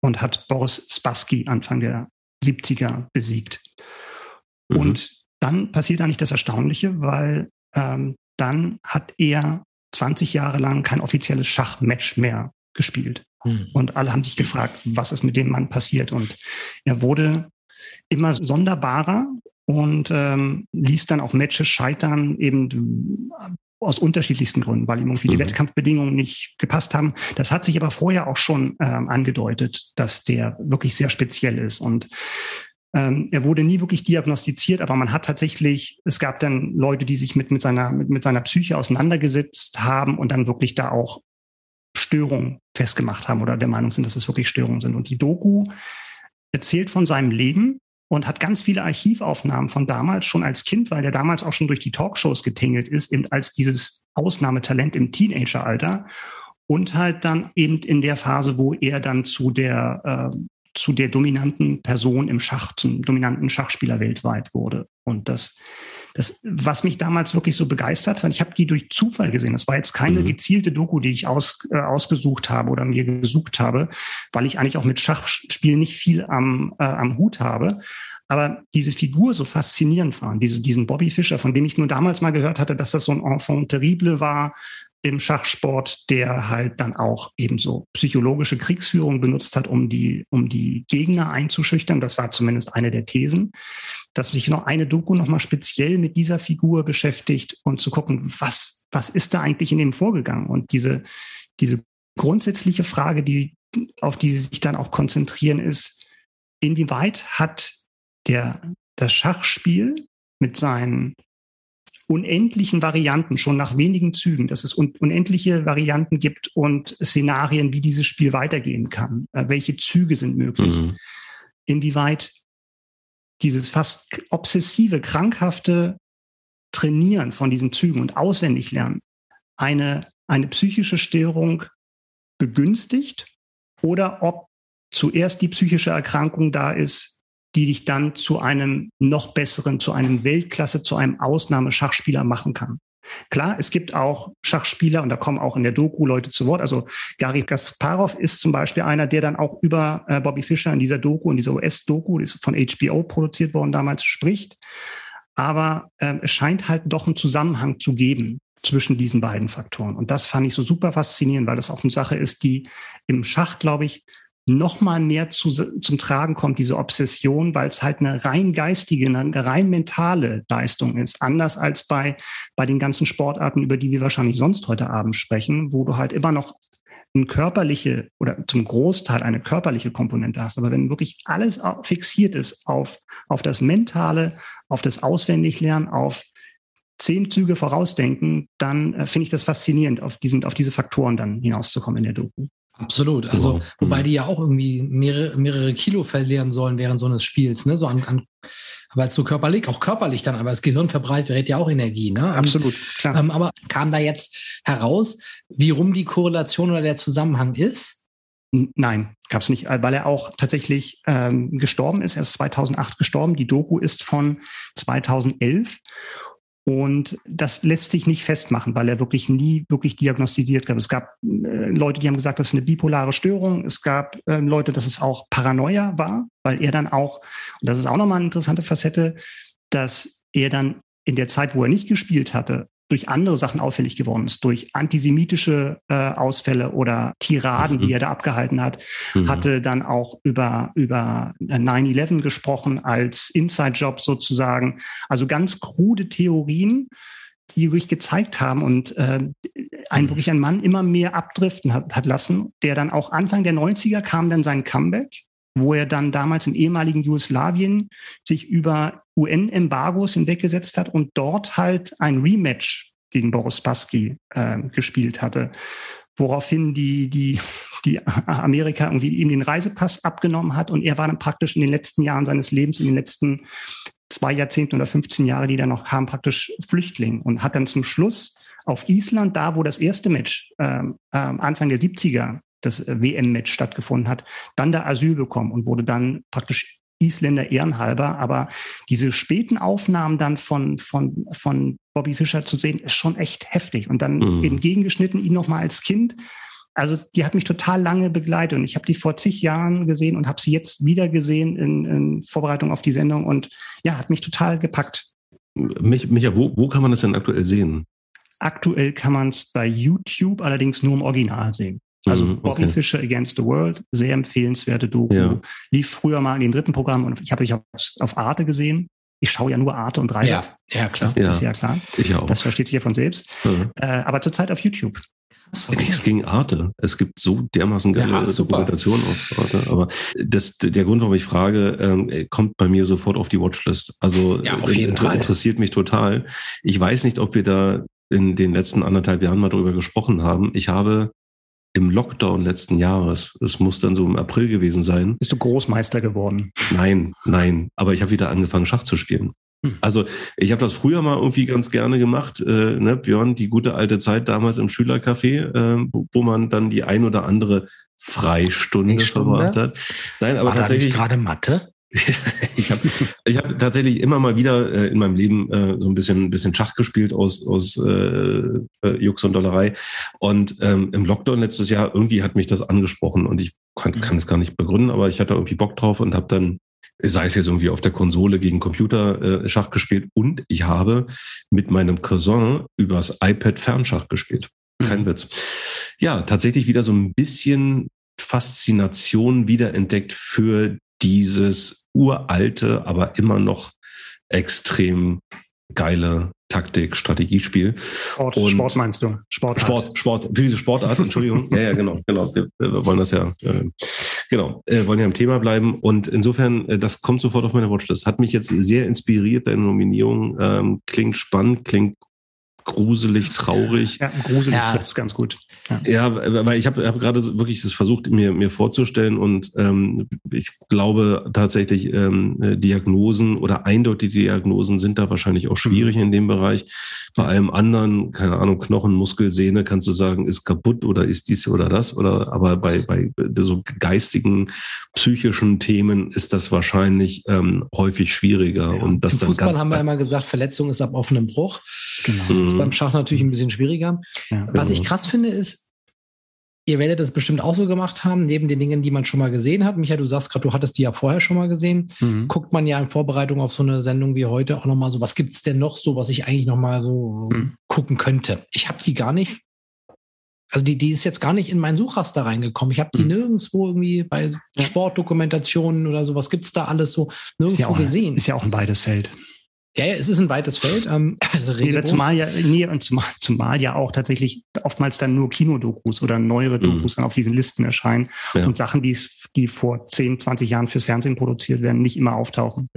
und hat Boris Spassky Anfang der 70er besiegt. Mhm. Und dann passiert eigentlich das Erstaunliche, weil ähm, dann hat er 20 Jahre lang kein offizielles Schachmatch mehr gespielt. Mhm. Und alle haben sich gefragt, was ist mit dem Mann passiert? Und er wurde immer sonderbarer und ähm, ließ dann auch Matches scheitern, eben aus unterschiedlichsten Gründen, weil ihm irgendwie mhm. die Wettkampfbedingungen nicht gepasst haben. Das hat sich aber vorher auch schon ähm, angedeutet, dass der wirklich sehr speziell ist. Und ähm, er wurde nie wirklich diagnostiziert, aber man hat tatsächlich, es gab dann Leute, die sich mit, mit, seiner, mit, mit seiner Psyche auseinandergesetzt haben und dann wirklich da auch Störungen festgemacht haben oder der Meinung sind, dass es wirklich Störungen sind. Und die Doku erzählt von seinem Leben und hat ganz viele Archivaufnahmen von damals schon als Kind, weil der damals auch schon durch die Talkshows getingelt ist, eben als dieses Ausnahmetalent im Teenageralter und halt dann eben in der Phase, wo er dann zu der äh, zu der dominanten Person im Schach, zum dominanten Schachspieler weltweit wurde. Und das, das, was mich damals wirklich so begeistert hat, ich habe die durch Zufall gesehen. Das war jetzt keine mhm. gezielte Doku, die ich aus, äh, ausgesucht habe oder mir gesucht habe, weil ich eigentlich auch mit Schachspielen nicht viel am, äh, am Hut habe. Aber diese Figur so faszinierend war, diese, diesen Bobby Fischer, von dem ich nur damals mal gehört hatte, dass das so ein Enfant terrible war, im Schachsport, der halt dann auch eben so psychologische Kriegsführung benutzt hat, um die, um die Gegner einzuschüchtern. Das war zumindest eine der Thesen. Dass sich noch eine Doku nochmal speziell mit dieser Figur beschäftigt und zu gucken, was, was ist da eigentlich in dem vorgegangen? Und diese, diese grundsätzliche Frage, die, auf die sie sich dann auch konzentrieren, ist, inwieweit hat der, das Schachspiel mit seinen unendlichen Varianten, schon nach wenigen Zügen, dass es un unendliche Varianten gibt und Szenarien, wie dieses Spiel weitergehen kann. Äh, welche Züge sind möglich? Mhm. Inwieweit dieses fast obsessive, krankhafte Trainieren von diesen Zügen und auswendig lernen eine, eine psychische Störung begünstigt oder ob zuerst die psychische Erkrankung da ist, die dich dann zu einem noch besseren, zu einem Weltklasse, zu einem Ausnahmeschachspieler machen kann. Klar, es gibt auch Schachspieler und da kommen auch in der Doku Leute zu Wort. Also Gary Kasparov ist zum Beispiel einer, der dann auch über äh, Bobby Fischer in dieser Doku, in dieser US-Doku, die ist von HBO produziert worden damals, spricht. Aber ähm, es scheint halt doch einen Zusammenhang zu geben zwischen diesen beiden Faktoren. Und das fand ich so super faszinierend, weil das auch eine Sache ist, die im Schach, glaube ich, noch mal mehr zu, zum Tragen kommt, diese Obsession, weil es halt eine rein geistige, eine rein mentale Leistung ist. Anders als bei, bei den ganzen Sportarten, über die wir wahrscheinlich sonst heute Abend sprechen, wo du halt immer noch eine körperliche oder zum Großteil eine körperliche Komponente hast. Aber wenn wirklich alles fixiert ist auf, auf das Mentale, auf das Auswendiglernen, auf zehn Züge vorausdenken, dann äh, finde ich das faszinierend, auf, diesen, auf diese Faktoren dann hinauszukommen in der Doku. Absolut. Also, wow. wobei mhm. die ja auch irgendwie mehrere, mehrere Kilo verlieren sollen während so eines Spiels, ne? So an, an aber so körperlich, auch körperlich dann, aber das Gehirn verbreitet ja auch Energie, ne? Absolut, klar. Ähm, aber kam da jetzt heraus, wie rum die Korrelation oder der Zusammenhang ist? Nein, gab es nicht, weil er auch tatsächlich ähm, gestorben ist. Er ist 2008 gestorben. Die Doku ist von 2011 und das lässt sich nicht festmachen, weil er wirklich nie wirklich diagnostiziert gab. Es gab äh, Leute, die haben gesagt, das ist eine bipolare Störung. Es gab äh, Leute, dass es auch Paranoia war, weil er dann auch, und das ist auch nochmal eine interessante Facette, dass er dann in der Zeit, wo er nicht gespielt hatte, durch andere Sachen auffällig geworden ist, durch antisemitische äh, Ausfälle oder Tiraden, mhm. die er da abgehalten hat, mhm. hatte dann auch über, über 9-11 gesprochen als Inside-Job sozusagen. Also ganz krude Theorien, die wirklich gezeigt haben und äh, ein wirklich ein Mann immer mehr abdriften hat, hat lassen, der dann auch Anfang der 90er kam dann sein Comeback wo er dann damals im ehemaligen Jugoslawien sich über UN-Embargos hinweggesetzt hat und dort halt ein Rematch gegen Boris Spassky äh, gespielt hatte, woraufhin die, die, die Amerika irgendwie ihm den Reisepass abgenommen hat und er war dann praktisch in den letzten Jahren seines Lebens, in den letzten zwei Jahrzehnten oder 15 Jahre, die dann noch kamen, praktisch Flüchtling und hat dann zum Schluss auf Island, da wo das erste Match ähm, Anfang der 70er das WM-Match stattgefunden hat, dann da Asyl bekommen und wurde dann praktisch Isländer ehrenhalber. Aber diese späten Aufnahmen dann von, von, von Bobby Fischer zu sehen, ist schon echt heftig. Und dann mhm. entgegengeschnitten ihn nochmal als Kind. Also die hat mich total lange begleitet und ich habe die vor zig Jahren gesehen und habe sie jetzt wieder gesehen in, in Vorbereitung auf die Sendung und ja, hat mich total gepackt. Micha, wo, wo kann man das denn aktuell sehen? Aktuell kann man es bei YouTube allerdings nur im Original sehen. Also mhm, okay. Bobby Fischer Against the World, sehr empfehlenswerte Doku. Ja. Lief früher mal in den dritten Programm und ich habe mich auf, auf Arte gesehen. Ich schaue ja nur Arte und Dreisat. Ja, ja klar. Das ja. ist ja klar. Ich auch. Das versteht sich ja von selbst. Mhm. Äh, aber zurzeit auf YouTube. Okay. Nichts gegen Arte. Es gibt so dermaßen geile ja, Dokumentationen auf Arte. Aber das, der Grund, warum ich frage, ähm, kommt bei mir sofort auf die Watchlist. Also ja, auf jeden Fall. interessiert mich total. Ich weiß nicht, ob wir da in den letzten anderthalb Jahren mal drüber gesprochen haben. Ich habe im Lockdown letzten Jahres, es muss dann so im April gewesen sein. Bist du Großmeister geworden? Nein, nein. Aber ich habe wieder angefangen, Schach zu spielen. Hm. Also ich habe das früher mal irgendwie ganz gerne gemacht, äh, ne, Björn, die gute alte Zeit damals im Schülercafé, äh, wo, man dann die ein oder andere Freistunde, Freistunde? verbracht hat. Nein, aber War tatsächlich gerade Mathe. ich habe ich hab tatsächlich immer mal wieder äh, in meinem Leben äh, so ein bisschen ein bisschen Schach gespielt aus aus äh, äh, Jux und Dollerei und ähm, im Lockdown letztes Jahr irgendwie hat mich das angesprochen und ich kann, kann es gar nicht begründen, aber ich hatte irgendwie Bock drauf und habe dann sei es jetzt irgendwie auf der Konsole gegen Computer äh, Schach gespielt und ich habe mit meinem Cousin übers iPad Fernschach gespielt. Kein mhm. Witz. Ja, tatsächlich wieder so ein bisschen Faszination wiederentdeckt für dieses uralte, aber immer noch extrem geile Taktik, Strategiespiel. Sport, und Sport meinst du? Sport, Sport, Sport, für diese Sportart, Entschuldigung. ja, ja, genau, genau. Wir, wir wollen das ja, äh, genau, äh, wollen ja im Thema bleiben. Und insofern, äh, das kommt sofort auf meine Watchlist. Hat mich jetzt sehr inspiriert, deine Nominierung. Ähm, klingt spannend, klingt gruselig, traurig. Ja, gruselig ja. ist ganz gut. Ja, ja weil ich habe hab gerade wirklich das versucht, mir, mir vorzustellen und ähm, ich glaube tatsächlich, ähm, Diagnosen oder eindeutige Diagnosen sind da wahrscheinlich auch schwierig mhm. in dem Bereich. Bei allem anderen, keine Ahnung, Knochen, Muskel, Sehne, kannst du sagen, ist kaputt oder ist dies oder das oder aber bei, bei so geistigen, psychischen Themen ist das wahrscheinlich ähm, häufig schwieriger. Ja. Und das Im dann Fußball ganz haben wir immer gesagt, Verletzung ist ab offenem Bruch. Genau. Mhm. Das ist beim Schach natürlich ein bisschen schwieriger. Ja. Was ich krass finde, ist, Ihr werdet das bestimmt auch so gemacht haben, neben den Dingen, die man schon mal gesehen hat. Michael, du sagst gerade, du hattest die ja vorher schon mal gesehen. Mhm. Guckt man ja in Vorbereitung auf so eine Sendung wie heute auch nochmal so, was gibt es denn noch so, was ich eigentlich nochmal so mhm. gucken könnte? Ich habe die gar nicht, also die, die ist jetzt gar nicht in mein Suchraster reingekommen. Ich habe die mhm. nirgendwo irgendwie bei Sportdokumentationen oder so, was gibt es da alles so nirgendwo ist ja gesehen. ist ja auch ein beides Feld. Ja, ja, es ist ein weites Feld. Ähm, also nee, zumal ja, nee, und zumal, zumal ja auch tatsächlich oftmals dann nur Kinodokus oder neuere mhm. Dokus mhm. dann auf diesen Listen erscheinen ja. und Sachen, die, die vor 10, 20 Jahren fürs Fernsehen produziert werden, nicht immer auftauchen.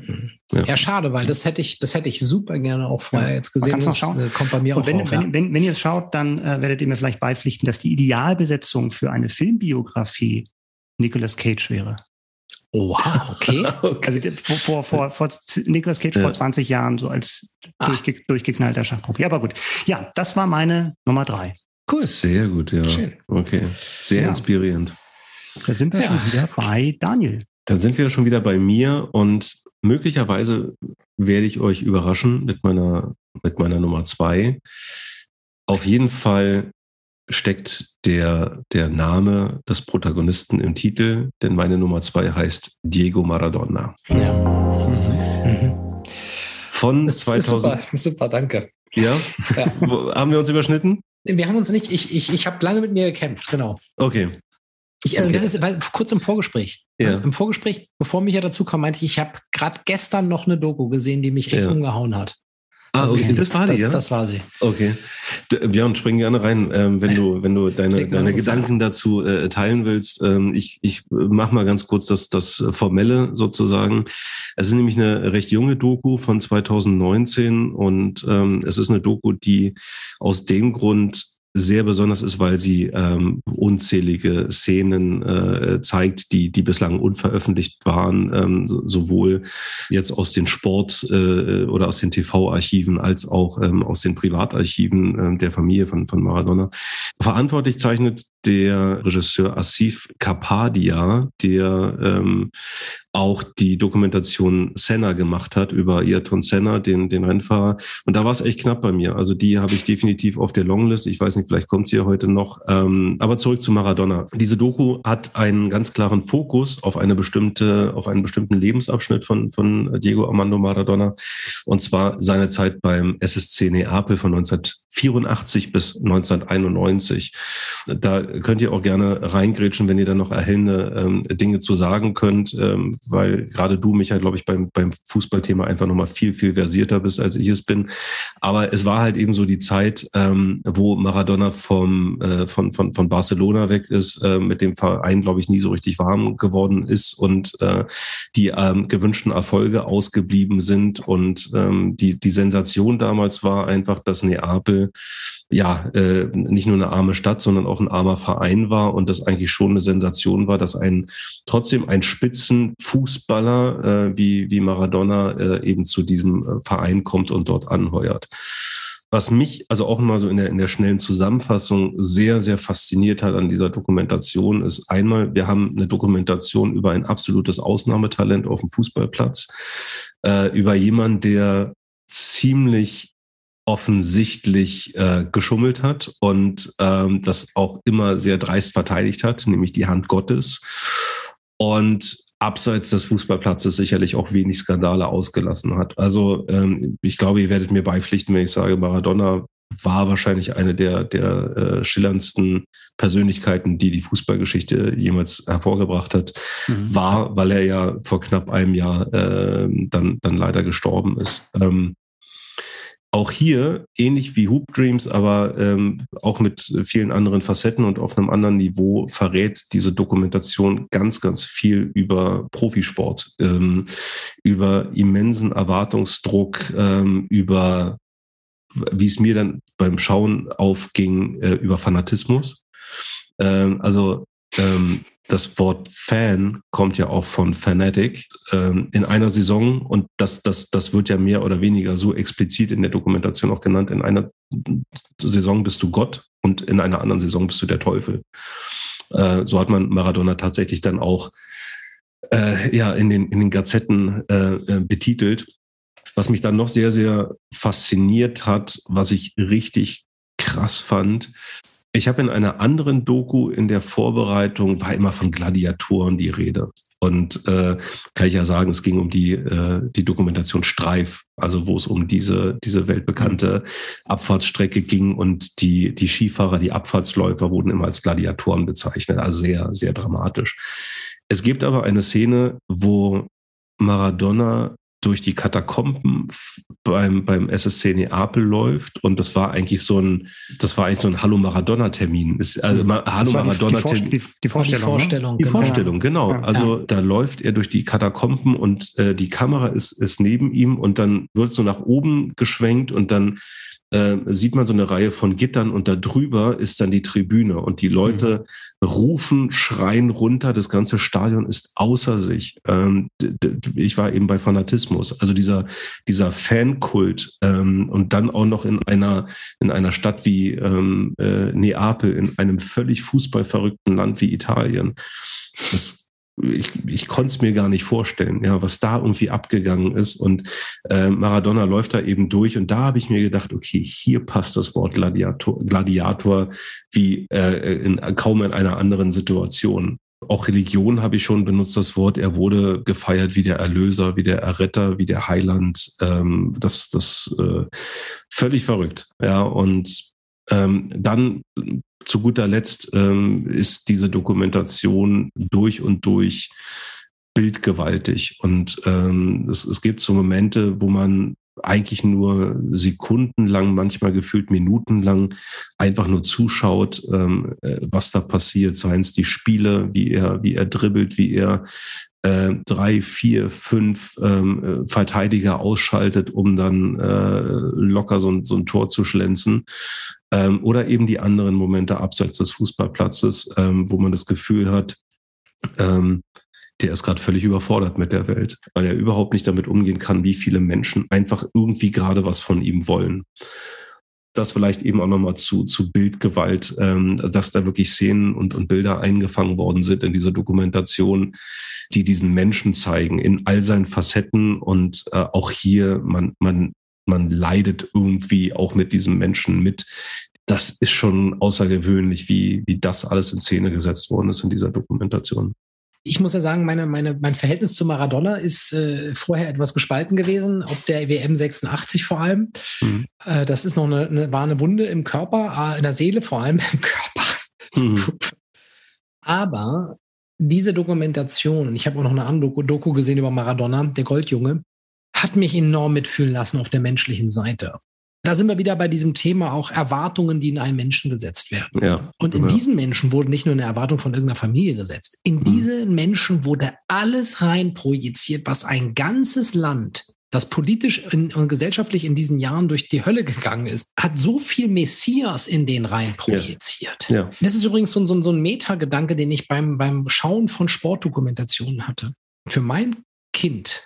Ja, ja schade, weil das hätte ich, das hätte ich super gerne auch vorher ja. jetzt gesehen. Man das schauen. Äh, kommt bei mir und auch wenn, auf, wenn, wenn, wenn, ihr es schaut, dann äh, werdet ihr mir vielleicht beipflichten, dass die Idealbesetzung für eine Filmbiografie Nicolas Cage wäre. Oha, okay. okay. Also vor, vor, vor, vor Nicolas Cage ja. vor 20 Jahren so als durchge durchgeknallter Schachprofi. Aber gut. Ja, das war meine Nummer drei. Cool. Sehr gut, ja. Schön. Okay. Sehr ja. inspirierend. Da sind wir ja. schon wieder bei Daniel. Dann sind wir schon wieder bei mir und möglicherweise werde ich euch überraschen mit meiner, mit meiner Nummer zwei. Auf jeden Fall steckt der, der Name des Protagonisten im Titel, denn meine Nummer zwei heißt Diego Maradona. Ja. Mhm. Von das 2000. Super, super, danke. Ja? ja. haben wir uns überschnitten? Wir haben uns nicht, ich, ich, ich habe lange mit mir gekämpft, genau. Okay. Ich, äh, okay. Das ist weil, kurz im Vorgespräch. Ja. Im Vorgespräch, bevor Micha dazu kam, meinte ich, ich habe gerade gestern noch eine Doku gesehen, die mich echt ja. umgehauen hat. Ah, okay, das war die, das, ja? Das war sie. Okay. Björn, spring gerne rein, ähm, wenn du, wenn du deine, deine Gedanken dazu äh, teilen willst. Ähm, ich, ich mach mal ganz kurz das, das Formelle sozusagen. Es ist nämlich eine recht junge Doku von 2019 und ähm, es ist eine Doku, die aus dem Grund sehr besonders ist, weil sie ähm, unzählige Szenen äh, zeigt, die, die bislang unveröffentlicht waren, ähm, so, sowohl jetzt aus den Sport- äh, oder aus den TV-Archiven als auch ähm, aus den Privatarchiven äh, der Familie von, von Maradona. Verantwortlich zeichnet der Regisseur Asif Kapadia, der ähm, auch die Dokumentation Senna gemacht hat über Ayrton Senna, den, den Rennfahrer. Und da war es echt knapp bei mir. Also die habe ich definitiv auf der Longlist. Ich weiß nicht, vielleicht kommt sie ja heute noch. Ähm, aber zurück zu Maradona. Diese Doku hat einen ganz klaren Fokus auf eine bestimmte, auf einen bestimmten Lebensabschnitt von, von Diego Armando Maradona. Und zwar seine Zeit beim SSC Neapel von 1984 bis 1991. Da könnt ihr auch gerne reingrätschen, wenn ihr da noch erhellende ähm, Dinge zu sagen könnt, ähm, weil gerade du, Michael, glaube ich, beim, beim Fußballthema einfach nochmal viel, viel versierter bist, als ich es bin. Aber es war halt eben so die Zeit, ähm, wo Maradona vom, äh, von, von, von Barcelona weg ist, äh, mit dem Verein, glaube ich, nie so richtig warm geworden ist und äh, die ähm, gewünschten Erfolge ausgeblieben sind. Und ähm, die, die Sensation damals war einfach, dass Neapel ja äh, nicht nur eine arme Stadt, sondern auch ein armer Verein war und das eigentlich schon eine Sensation war, dass ein trotzdem ein Spitzenfußballer äh, wie, wie Maradona äh, eben zu diesem äh, Verein kommt und dort anheuert. Was mich also auch mal so in der, in der schnellen Zusammenfassung sehr, sehr fasziniert hat an dieser Dokumentation, ist einmal, wir haben eine Dokumentation über ein absolutes Ausnahmetalent auf dem Fußballplatz, äh, über jemanden, der ziemlich offensichtlich äh, geschummelt hat und ähm, das auch immer sehr dreist verteidigt hat, nämlich die Hand Gottes. Und abseits des Fußballplatzes sicherlich auch wenig Skandale ausgelassen hat. Also ähm, ich glaube, ihr werdet mir beipflichten, wenn ich sage, Maradona war wahrscheinlich eine der, der äh, schillerndsten Persönlichkeiten, die die Fußballgeschichte jemals hervorgebracht hat, mhm. war, weil er ja vor knapp einem Jahr äh, dann, dann leider gestorben ist. Ähm, auch hier, ähnlich wie Hoop Dreams, aber ähm, auch mit vielen anderen Facetten und auf einem anderen Niveau, verrät diese Dokumentation ganz, ganz viel über Profisport, ähm, über immensen Erwartungsdruck, ähm, über, wie es mir dann beim Schauen aufging, äh, über Fanatismus. Ähm, also ähm, das Wort Fan kommt ja auch von Fanatic ähm, in einer Saison und das, das, das wird ja mehr oder weniger so explizit in der Dokumentation auch genannt. In einer Saison bist du Gott und in einer anderen Saison bist du der Teufel. Äh, so hat man Maradona tatsächlich dann auch äh, ja, in, den, in den Gazetten äh, äh betitelt. Was mich dann noch sehr, sehr fasziniert hat, was ich richtig krass fand, ich habe in einer anderen Doku in der Vorbereitung, war immer von Gladiatoren die Rede. Und äh, kann ich ja sagen, es ging um die, äh, die Dokumentation Streif, also wo es um diese, diese weltbekannte Abfahrtsstrecke ging und die, die Skifahrer, die Abfahrtsläufer wurden immer als Gladiatoren bezeichnet. Also sehr, sehr dramatisch. Es gibt aber eine Szene, wo Maradona durch die Katakomben beim, beim SSC Neapel läuft. Und das war eigentlich so ein, das war eigentlich so ein Hallo Maradona-Termin. Also, mhm. Hallo Maradona-Termin. Die, die, die, Vorstellung. Die Vorstellung, ne? die Vorstellung genau. Ja. Also da läuft er durch die Katakomben und äh, die Kamera ist, ist neben ihm und dann wird so nach oben geschwenkt und dann äh, sieht man so eine Reihe von Gittern und da drüber ist dann die Tribüne und die Leute mhm. Rufen, schreien runter, das ganze Stadion ist außer sich. Ähm, ich war eben bei Fanatismus, also dieser, dieser Fankult ähm, und dann auch noch in einer, in einer Stadt wie ähm, äh, Neapel, in einem völlig fußballverrückten Land wie Italien. Das ich, ich konnte es mir gar nicht vorstellen, ja, was da irgendwie abgegangen ist. Und äh, Maradona läuft da eben durch und da habe ich mir gedacht, okay, hier passt das Wort Gladiator, Gladiator wie äh, in, kaum in einer anderen Situation. Auch Religion habe ich schon benutzt, das Wort. Er wurde gefeiert wie der Erlöser, wie der Erretter, wie der Heiland. Ähm, das das äh, völlig verrückt. Ja, und ähm, dann zu guter Letzt ähm, ist diese Dokumentation durch und durch bildgewaltig. Und ähm, es, es gibt so Momente, wo man eigentlich nur sekundenlang, manchmal gefühlt minutenlang einfach nur zuschaut, ähm, äh, was da passiert. Seien es die Spiele, wie er, wie er dribbelt, wie er äh, drei, vier, fünf ähm, äh, Verteidiger ausschaltet, um dann äh, locker so, so ein Tor zu schlänzen. Ähm, oder eben die anderen Momente abseits des Fußballplatzes, ähm, wo man das Gefühl hat, ähm, der ist gerade völlig überfordert mit der Welt, weil er überhaupt nicht damit umgehen kann, wie viele Menschen einfach irgendwie gerade was von ihm wollen. Das vielleicht eben auch nochmal zu, zu Bildgewalt, ähm, dass da wirklich Szenen und, und Bilder eingefangen worden sind in dieser Dokumentation, die diesen Menschen zeigen in all seinen Facetten und äh, auch hier, man, man man leidet irgendwie auch mit diesem Menschen mit. Das ist schon außergewöhnlich, wie, wie das alles in Szene gesetzt worden ist in dieser Dokumentation. Ich muss ja sagen, meine, meine, mein Verhältnis zu Maradona ist äh, vorher etwas gespalten gewesen, ob der WM 86 vor allem. Mhm. Äh, das ist noch eine, eine, war eine Wunde im Körper, äh, in der Seele vor allem im Körper Mhm. Aber diese Dokumentation, ich habe auch noch eine andere Doku gesehen über Maradona, der Goldjunge, hat mich enorm mitfühlen lassen auf der menschlichen Seite. Da sind wir wieder bei diesem Thema auch Erwartungen, die in einen Menschen gesetzt werden. Ja, und in ja. diesen Menschen wurde nicht nur eine Erwartung von irgendeiner Familie gesetzt. In mhm. diese Menschen wurde alles rein projiziert, was ein ganzes Land das politisch und gesellschaftlich in diesen Jahren durch die Hölle gegangen ist, hat so viel Messias in den rein projiziert. Ja. Das ist übrigens so, so, so ein Metagedanke, den ich beim, beim Schauen von Sportdokumentationen hatte. Für mein Kind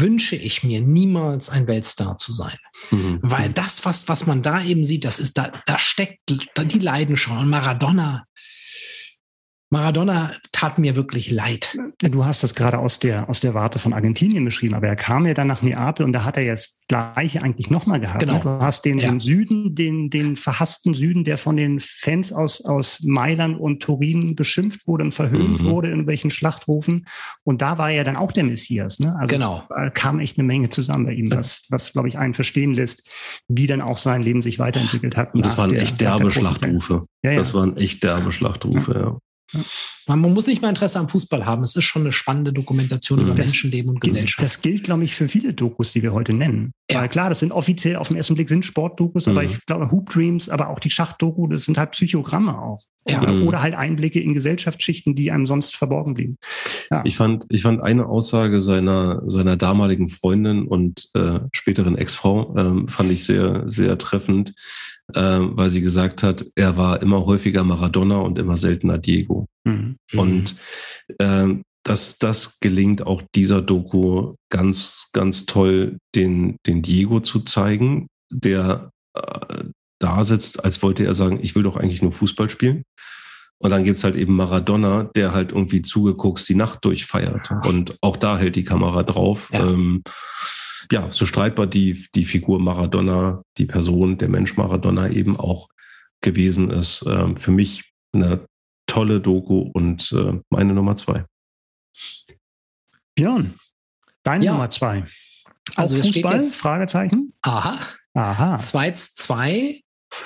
wünsche ich mir niemals ein Weltstar zu sein. Mhm. Weil das, was, was man da eben sieht, das ist, da, da steckt die Leidenschaft. Und Maradona, Maradona tat mir wirklich leid. Du hast das gerade aus der, aus der Warte von Argentinien beschrieben, aber er kam ja dann nach Neapel und da hat er jetzt das Gleiche eigentlich nochmal gehabt. Genau. Du hast den, ja. den Süden, den, den verhassten Süden, der von den Fans aus, aus Mailand und Turin beschimpft wurde und verhöhnt mhm. wurde in welchen Schlachtrufen. Und da war er dann auch der Messias. Ne? Also genau. kam echt eine Menge zusammen bei ihm, was, was glaube ich, einen verstehen lässt, wie dann auch sein Leben sich weiterentwickelt hat. Und das waren der, echt derbe Schlachtrufe. Ja, ja. Das waren echt derbe Schlachtrufe, ja. Ja. Man muss nicht mal Interesse am Fußball haben. Es ist schon eine spannende Dokumentation über das, Menschenleben und Gesellschaft. Das gilt, glaube ich, für viele Dokus, die wir heute nennen. Ja. Weil klar, das sind offiziell auf den ersten Blick sind Sportdokus, mhm. aber ich glaube, Hoop Dreams, aber auch die Schachdoku, das sind halt Psychogramme auch. Ja. Oder, mhm. oder, halt Einblicke in Gesellschaftsschichten, die einem sonst verborgen blieben. Ja. Ich fand, ich fand eine Aussage seiner, seiner damaligen Freundin und äh, späteren Ex-Frau, äh, fand ich sehr, sehr treffend weil sie gesagt hat, er war immer häufiger Maradona und immer seltener Diego. Mhm. Und äh, das, das gelingt auch dieser Doku ganz, ganz toll, den, den Diego zu zeigen, der äh, da sitzt, als wollte er sagen, ich will doch eigentlich nur Fußball spielen. Und dann gibt's halt eben Maradona, der halt irgendwie zugeguckt die Nacht durchfeiert. Und auch da hält die Kamera drauf. Ja. Ähm, ja, so streitbar die, die Figur Maradona, die Person, der Mensch Maradona eben auch gewesen ist. Ähm, für mich eine tolle Doku und äh, meine Nummer zwei. Björn, deine ja. Nummer zwei. Also Fußball? Jetzt, Fragezeichen. Aha. Aha. 2 zwei,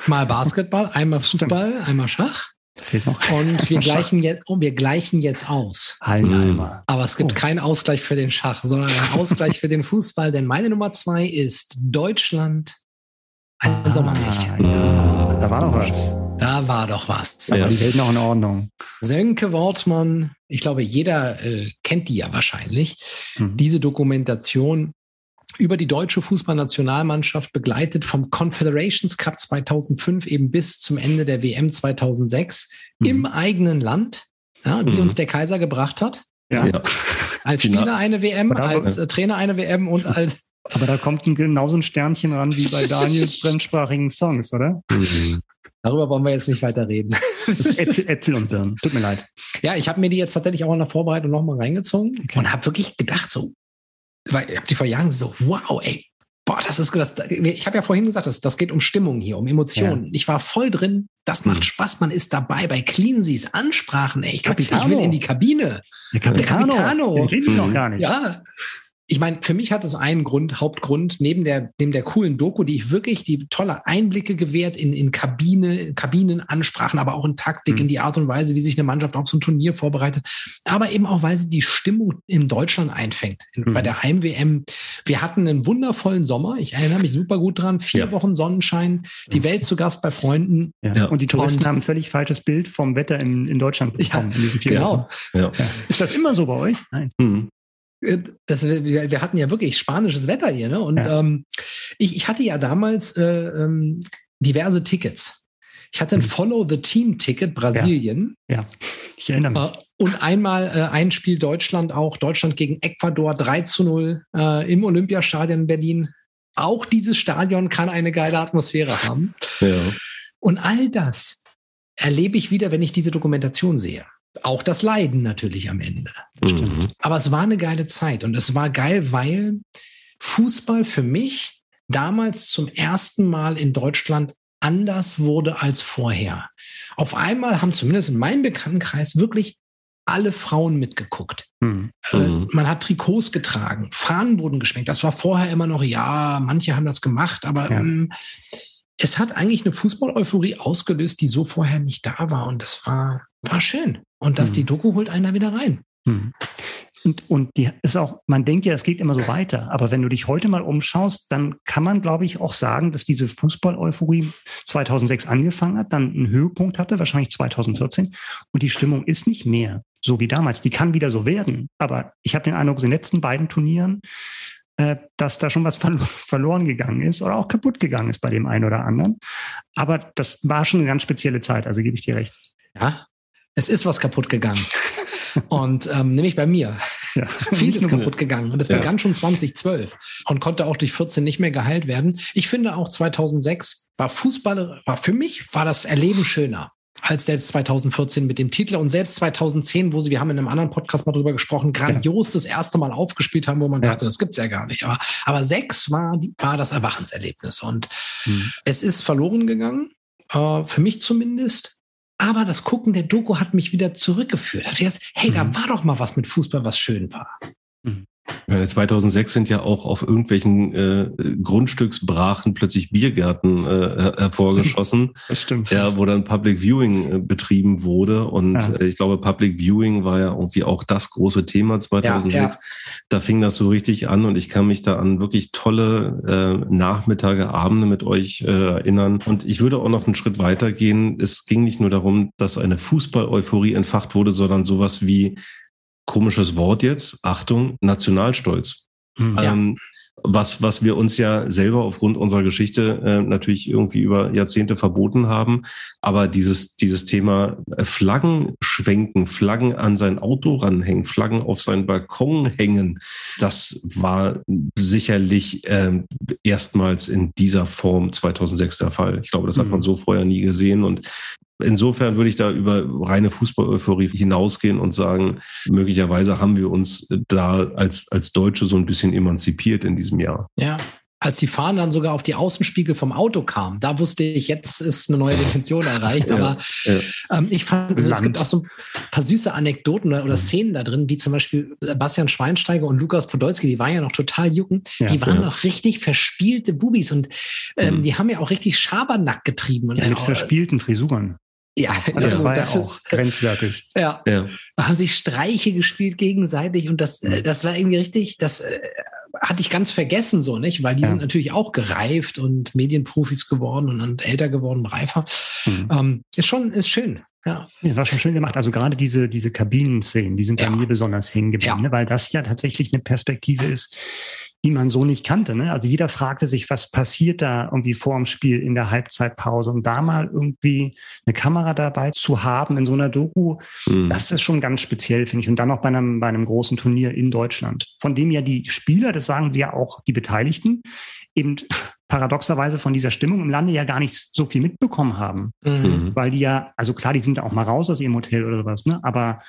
mal Basketball, einmal Fußball, einmal Schach. Fehlt noch. Und wir gleichen, jetzt, und wir gleichen jetzt aus. Einmal. Aber es gibt oh. keinen Ausgleich für den Schach, sondern einen Ausgleich für den Fußball, denn meine Nummer zwei ist Deutschland. Ein ah, Sommermärchen. Ja, da war doch was. Da war doch was. Da war die Welt noch in Ordnung. Sönke Wortmann, ich glaube, jeder äh, kennt die ja wahrscheinlich. Mhm. Diese Dokumentation über die deutsche Fußballnationalmannschaft begleitet vom Confederations Cup 2005 eben bis zum Ende der WM 2006 mhm. im eigenen Land, ja, die mhm. uns der Kaiser gebracht hat. Ja. ja. Als Spieler eine WM, als äh, Trainer eine WM und als aber da kommt ein, genauso ein Sternchen ran wie bei Daniels fremdsprachigen Songs, oder? Mhm. Darüber wollen wir jetzt nicht weiter reden. Äpfel, Äpfel und Birnen. Tut mir leid. Ja, ich habe mir die jetzt tatsächlich auch in der Vorbereitung nochmal reingezogen okay. und habe wirklich gedacht, so, weil ich habe die vor Jahren so, wow, ey, boah, das ist das, ich habe ja vorhin gesagt, das, das geht um Stimmung hier, um Emotionen. Ja. Ich war voll drin, das macht mhm. Spaß, man ist dabei bei Cleansies, Ansprachen, ey, ich, ich will in die Kabine. Der Capitano. Der Capitano. Den reden noch gar nicht. Ja, ich meine, für mich hat es einen Grund, Hauptgrund, neben der, neben der coolen Doku, die ich wirklich, die tolle Einblicke gewährt in, in Kabine, Kabinenansprachen, aber auch in Taktik, mhm. in die Art und Weise, wie sich eine Mannschaft auf so ein Turnier vorbereitet, aber eben auch, weil sie die Stimmung in Deutschland einfängt. Mhm. Bei der Heim-WM. Wir hatten einen wundervollen Sommer. Ich erinnere mich super gut dran. Vier ja. Wochen Sonnenschein, die Welt zu Gast bei Freunden. Ja. Und die Touristen und, haben ein völlig falsches Bild vom Wetter in, in Deutschland bekommen. in diesen vier genau. Wochen. Ist das immer so bei euch? Nein. Mhm. Äh, das, wir, wir, hatten ja wirklich spanisches Wetter hier, ne? Und ja. ähm, ich, ich, hatte ja damals äh, ähm, diverse Tickets. Ich hatte ein mhm. Follow the Team Ticket Brasilien. Ja, ja. ich erinnere mich. Äh, und einmal äh, ein Spiel Deutschland auch, Deutschland gegen Ecuador 3 zu 0 äh, im Olympiastadion in Berlin. Auch dieses Stadion kann eine geile Atmosphäre haben. Ja. Und all das erlebe ich wieder, wenn ich diese Dokumentation sehe. Auch das Leiden natürlich am Ende. Mhm. Aber es war eine geile Zeit und es war geil, weil Fußball für mich damals zum ersten Mal in Deutschland anders wurde als vorher. Auf einmal haben zumindest in meinem Bekanntenkreis wirklich alle Frauen mitgeguckt. Mhm. Äh, mhm. man hat Trikots getragen, Fahnen wurden geschwenkt. Das war vorher immer noch, ja, manche haben das gemacht, aber ja. ähm, es hat eigentlich eine Fußball-Euphorie ausgelöst, die so vorher nicht da war. Und das war, war schön. Und dass mhm. die Doku holt einen da wieder rein. Mhm. Und, und die ist auch, man denkt ja, es geht immer so weiter. Aber wenn du dich heute mal umschaust, dann kann man, glaube ich, auch sagen, dass diese Fußball-Euphorie 2006 angefangen hat, dann einen Höhepunkt hatte, wahrscheinlich 2014. Und die Stimmung ist nicht mehr so wie damals. Die kann wieder so werden. Aber ich habe den Eindruck, in den letzten beiden Turnieren, dass da schon was verloren gegangen ist oder auch kaputt gegangen ist bei dem einen oder anderen. Aber das war schon eine ganz spezielle Zeit, also gebe ich dir recht. Ja, es ist was kaputt gegangen. Und ähm, nämlich bei mir. Ja. Vieles kaputt gegangen. Und das ja. begann schon 2012 und konnte auch durch 14 nicht mehr geheilt werden. Ich finde auch 2006 war Fußball, war für mich, war das Erleben schöner als selbst 2014 mit dem Titel und selbst 2010, wo sie, wir haben in einem anderen Podcast mal drüber gesprochen, grandios ja. das erste Mal aufgespielt haben, wo man ja. dachte, das gibt's ja gar nicht. Aber, aber sechs war, die, war das Erwachenserlebnis und mhm. es ist verloren gegangen, äh, für mich zumindest. Aber das Gucken der Doku hat mich wieder zurückgeführt. Da erst, hey, mhm. da war doch mal was mit Fußball, was schön war. Mhm. 2006 sind ja auch auf irgendwelchen äh, Grundstücksbrachen plötzlich Biergärten äh, hervorgeschossen. Das stimmt. Ja, wo dann Public Viewing äh, betrieben wurde. Und ja. äh, ich glaube, Public Viewing war ja irgendwie auch das große Thema 2006. Ja, ja. Da fing das so richtig an und ich kann mich da an wirklich tolle äh, Nachmittage, Abende mit euch äh, erinnern. Und ich würde auch noch einen Schritt weiter gehen. Es ging nicht nur darum, dass eine Fußball-Euphorie entfacht wurde, sondern sowas wie komisches Wort jetzt, Achtung, Nationalstolz. Mhm. Ähm, was, was wir uns ja selber aufgrund unserer Geschichte äh, natürlich irgendwie über Jahrzehnte verboten haben. Aber dieses, dieses Thema äh, Flaggen schwenken, Flaggen an sein Auto ranhängen, Flaggen auf seinen Balkon hängen, das war sicherlich äh, erstmals in dieser Form 2006 der Fall. Ich glaube, das hat man mhm. so vorher nie gesehen. Und Insofern würde ich da über reine Fußball-Euphorie hinausgehen und sagen, möglicherweise haben wir uns da als, als Deutsche so ein bisschen emanzipiert in diesem Jahr. Ja, als die Fahnen dann sogar auf die Außenspiegel vom Auto kamen, da wusste ich, jetzt ist eine neue Definition erreicht. Aber ja, ja. Ähm, ich fand, also es gibt auch so ein paar süße Anekdoten oder, oder, mhm. Szenen da drin, wie zum Beispiel Bastian Schweinsteiger und Lukas Podolski, die waren ja noch total jucken. Ja, die waren noch richtig verspielte Bubis und ähm, mhm. die haben ja auch richtig Schabernack getrieben. Und mit auch, verspielten Frisuren. Ja, das also, war das ja auch ist, grenzwertig. Ja. ja. Haben sich Streiche gespielt gegenseitig und das, mhm. das war irgendwie richtig, das äh, hatte ich ganz vergessen so, nicht? Weil die ja. sind natürlich auch gereift und Medienprofis geworden und, und älter geworden, reifer. Mhm. Ähm, ist schon, ist schön. Ja. Das war schon schön gemacht. Also gerade diese, diese Kabinenszenen, die sind ja. bei mir besonders hängen geblieben, ja. ne? weil das ja tatsächlich eine Perspektive ist, die man so nicht kannte. Ne? Also jeder fragte sich, was passiert da irgendwie vor dem Spiel in der Halbzeitpause und da mal irgendwie eine Kamera dabei zu haben in so einer Doku, mhm. das ist schon ganz speziell, finde ich. Und dann noch bei einem, bei einem großen Turnier in Deutschland, von dem ja die Spieler, das sagen sie ja auch die Beteiligten, eben paradoxerweise von dieser Stimmung im Lande ja gar nicht so viel mitbekommen haben. Mhm. Weil die ja, also klar, die sind auch mal raus aus ihrem Hotel oder was, ne? Aber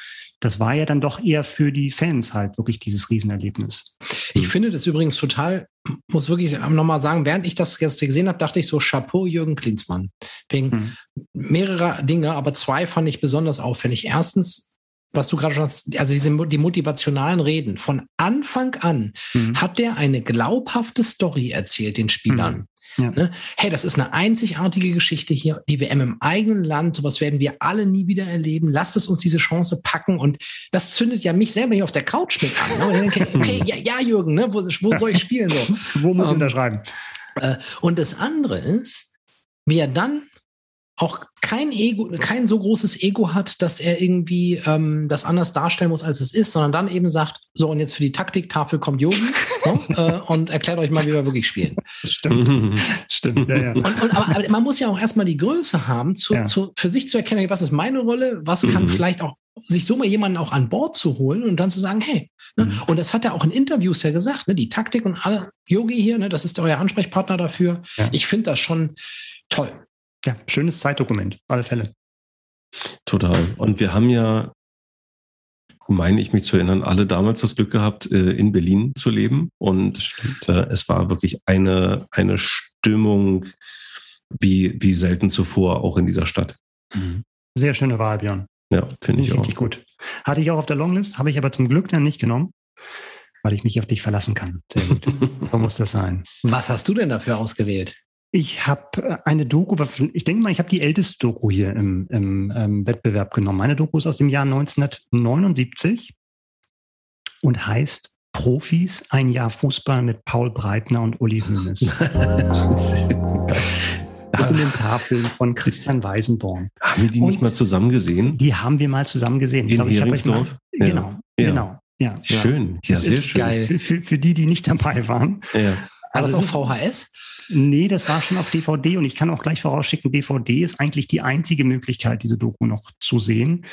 das war ja dann doch eher für die Fans halt wirklich dieses Riesenerlebnis. Ich finde das übrigens total, muss wirklich nochmal sagen, während ich das jetzt gesehen habe, dachte ich so, Chapeau Jürgen Klinsmann. Wegen hm. mehrerer Dinge, aber zwei fand ich besonders auffällig. Erstens, was du gerade schon hast, also diese, die motivationalen Reden. Von Anfang an hm. hat der eine glaubhafte Story erzählt den Spielern. Hm. Ja. Ne? Hey, das ist eine einzigartige Geschichte hier, die WM im eigenen Land, sowas werden wir alle nie wieder erleben. Lasst es uns diese Chance packen und das zündet ja mich selber hier auf der Couch mit an. Ne? Denke, okay, ja, ja, Jürgen, ne? wo, wo soll ich spielen? So? wo muss ich ähm, unterschreiben? Äh, und das andere ist, wie er dann auch kein Ego, kein so großes Ego hat, dass er irgendwie ähm, das anders darstellen muss, als es ist, sondern dann eben sagt, so und jetzt für die Taktiktafel kommt Yogi ne, äh, und erklärt euch mal, wie wir wirklich spielen. Stimmt. Stimmt, ja, ja. Und, und, aber, aber, man muss ja auch erstmal die Größe haben, zu, ja. zu, für sich zu erkennen, was ist meine Rolle, was kann mhm. vielleicht auch sich so mal jemanden auch an Bord zu holen und dann zu sagen, hey, ne? mhm. und das hat er auch in Interviews ja gesagt, ne, die Taktik und alle, Yogi hier, ne, das ist euer Ansprechpartner dafür. Ja. Ich finde das schon toll ja, schönes Zeitdokument, alle Fälle. Total. Und wir haben ja, meine ich mich zu erinnern, alle damals das Glück gehabt, äh, in Berlin zu leben. Und äh, es war wirklich eine, eine Stimmung wie, wie selten zuvor, auch in dieser Stadt. Mhm. Sehr schöne Wahl, Björn. Ja, finde ich auch. Richtig gut. Hatte ich auch auf der Longlist, habe ich aber zum Glück dann nicht genommen, weil ich mich auf dich verlassen kann. Sehr gut. so muss das sein. Was hast du denn dafür ausgewählt? Ich habe äh, eine Doku, ich denke mal, ich habe die älteste Doku hier im, im ähm, Wettbewerb genommen. Meine Doku ist aus dem Jahr 1979 und heißt Profis, ein Jahr Fußball mit Paul Breitner und Uli Hoeneß. Dokumentarfilm von Christian Weisenborn. Haben wir die und nicht mal zusammen gesehen? Die haben wir mal zusammen gesehen. In ich glaube, ich habe mal, ja. Genau, ja. genau. Ja. Schön, ja, das sehr schön. Geil. Für, für, für, die, die nicht dabei waren. Ja. Also, also auch VHS? Nee, das war schon auf DVD und ich kann auch gleich vorausschicken, DVD ist eigentlich die einzige Möglichkeit, diese Doku noch zu sehen.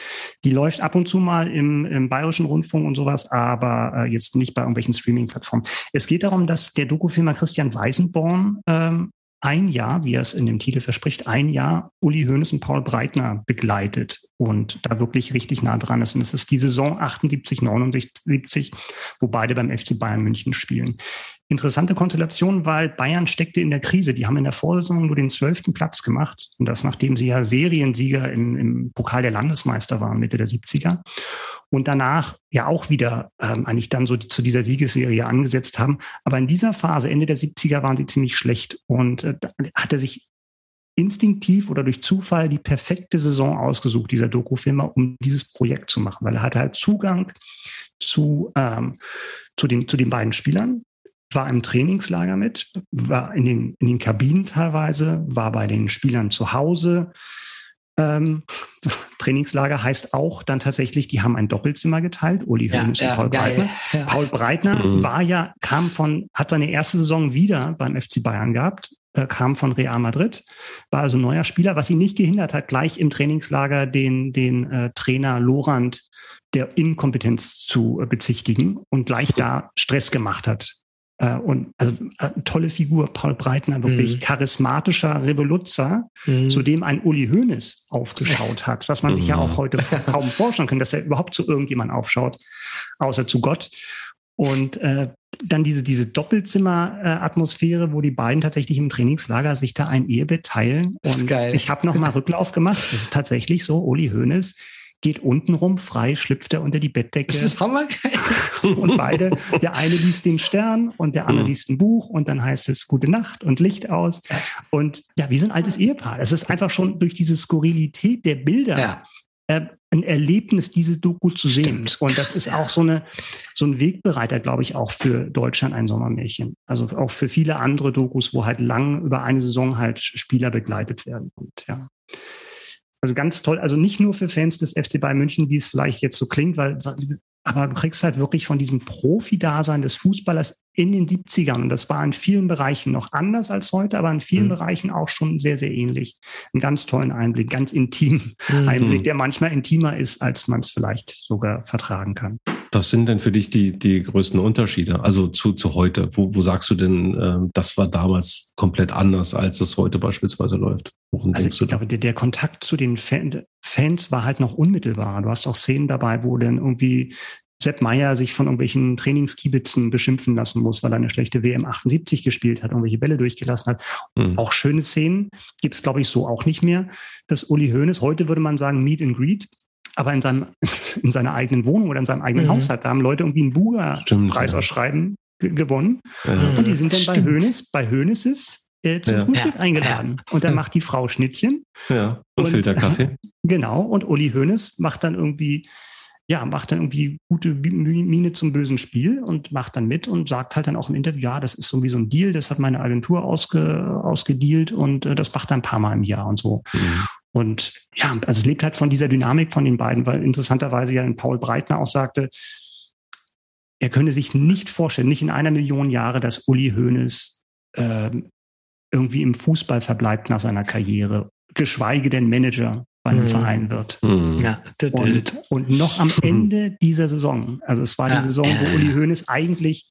Die läuft ab und zu mal im, im Bayerischen Rundfunk und sowas, aber äh, jetzt nicht bei irgendwelchen Streaming-Plattformen. Es geht darum, dass der Dokufilmer Christian Weisenborn ähm, ein Jahr, wie er es in dem Titel verspricht, ein Jahr Uli Hoeneß und Paul Breitner begleitet und da wirklich richtig nah dran ist. Und es ist die Saison 78, 79, wo beide beim FC Bayern München spielen interessante Konstellation, weil Bayern steckte in der Krise. Die haben in der Vorsaison nur den zwölften Platz gemacht. Und das, nachdem sie ja Seriensieger im, im Pokal der Landesmeister waren, Mitte der 70er. Und danach ja auch wieder ähm, eigentlich dann so zu dieser Siegesserie angesetzt haben. Aber in dieser Phase, Ende der 70er, waren sie ziemlich schlecht. Und äh, hat er sich instinktiv oder durch Zufall die perfekte Saison ausgesucht, dieser Doku-Filmer, um dieses Projekt zu machen, weil er hatte halt Zugang zu, ähm, zu, den, zu den beiden Spielern, war im Trainingslager mit, war in den, in den Kabinen teilweise, war bei den Spielern zu Hause. Ähm, Trainingslager heißt auch dann tatsächlich, die haben ein Doppelzimmer geteilt, Uli ja, Hoeneß ja, und Paul geil. Breitner. Ja. Paul Breitner mhm. war ja, kam von, hat seine erste Saison wieder beim FC Bayern gehabt, äh, kam von Real Madrid, war also neuer Spieler, was ihn nicht gehindert hat, gleich im Trainingslager den, den äh, Trainer Lorand der Inkompetenz zu äh, bezichtigen und gleich da Stress gemacht hat. Äh, und also äh, tolle Figur, Paul Breitner, wirklich mhm. charismatischer Revoluzzer, mhm. zu dem ein Uli Hoeneß aufgeschaut hat, was man mhm. sich ja auch heute kaum vorstellen kann, dass er überhaupt zu irgendjemand aufschaut, außer zu Gott. Und äh, dann diese, diese Doppelzimmer-Atmosphäre, wo die beiden tatsächlich im Trainingslager sich da ein Ehebett teilen. Und ich habe nochmal Rücklauf gemacht. Das ist tatsächlich so, Uli Hoeneß geht untenrum frei, schlüpft er unter die Bettdecke. Das ist hammergeil. Und beide, der eine liest den Stern und der andere mhm. liest ein Buch und dann heißt es Gute Nacht und Licht aus. Und ja, wie so ein altes Ehepaar. Es ist einfach schon durch diese Skurrilität der Bilder. Ja. Äh, ein Erlebnis, diese Doku zu sehen. Stimmt. Und das ist auch so eine, so ein Wegbereiter, glaube ich, auch für Deutschland ein Sommermärchen. Also auch für viele andere Dokus, wo halt lang über eine Saison halt Spieler begleitet werden. Und ja. Also ganz toll. Also nicht nur für Fans des FC Bayern München, wie es vielleicht jetzt so klingt, weil, aber du kriegst halt wirklich von diesem Profi-Dasein des Fußballers in den 70ern. Und das war in vielen Bereichen noch anders als heute, aber in vielen mhm. Bereichen auch schon sehr, sehr ähnlich. Einen ganz tollen Einblick, ganz intim mhm. Einblick, der manchmal intimer ist, als man es vielleicht sogar vertragen kann. Was sind denn für dich die, die größten Unterschiede? Also zu, zu heute? Wo, wo sagst du denn, äh, das war damals komplett anders, als es heute beispielsweise läuft? Worum also ich glaube, der, der, Kontakt zu den Fan, Fans war halt noch unmittelbarer. Du hast auch Szenen dabei, wo dann irgendwie Sepp Meyer sich von irgendwelchen Trainingskibitzen beschimpfen lassen muss, weil er eine schlechte WM 78 gespielt hat, irgendwelche Bälle durchgelassen hat. Mhm. Auch schöne Szenen gibt es, glaube ich, so auch nicht mehr. Das Uli Hoeneß, heute würde man sagen Meet and Greet, aber in, seinem, in seiner eigenen Wohnung oder in seinem eigenen mhm. Haushalt. Da haben Leute irgendwie einen Buga-Preisausschreiben ja. gewonnen. Ja. Und die sind dann Stimmt. bei Hönes, bei Höneses äh, zum ja. Frühstück eingeladen. Und dann macht die Frau Schnittchen. Ja, und, und Filterkaffee. Genau. Und Uli Hönes macht dann irgendwie ja, macht dann irgendwie gute Miene zum bösen Spiel und macht dann mit und sagt halt dann auch im Interview, ja, das ist irgendwie so ein Deal, das hat meine Agentur ausge, ausgedealt und äh, das macht er ein paar Mal im Jahr und so. Mhm. Und ja, also es lebt halt von dieser Dynamik von den beiden, weil interessanterweise ja Paul Breitner auch sagte, er könne sich nicht vorstellen, nicht in einer Million Jahre, dass Uli Hoeneß äh, irgendwie im Fußball verbleibt nach seiner Karriere, geschweige denn Manager bei einem mhm. Verein wird. Mhm. Ja. Und, und noch am Ende dieser Saison, also es war ja. die Saison, wo Uli Hoeneß eigentlich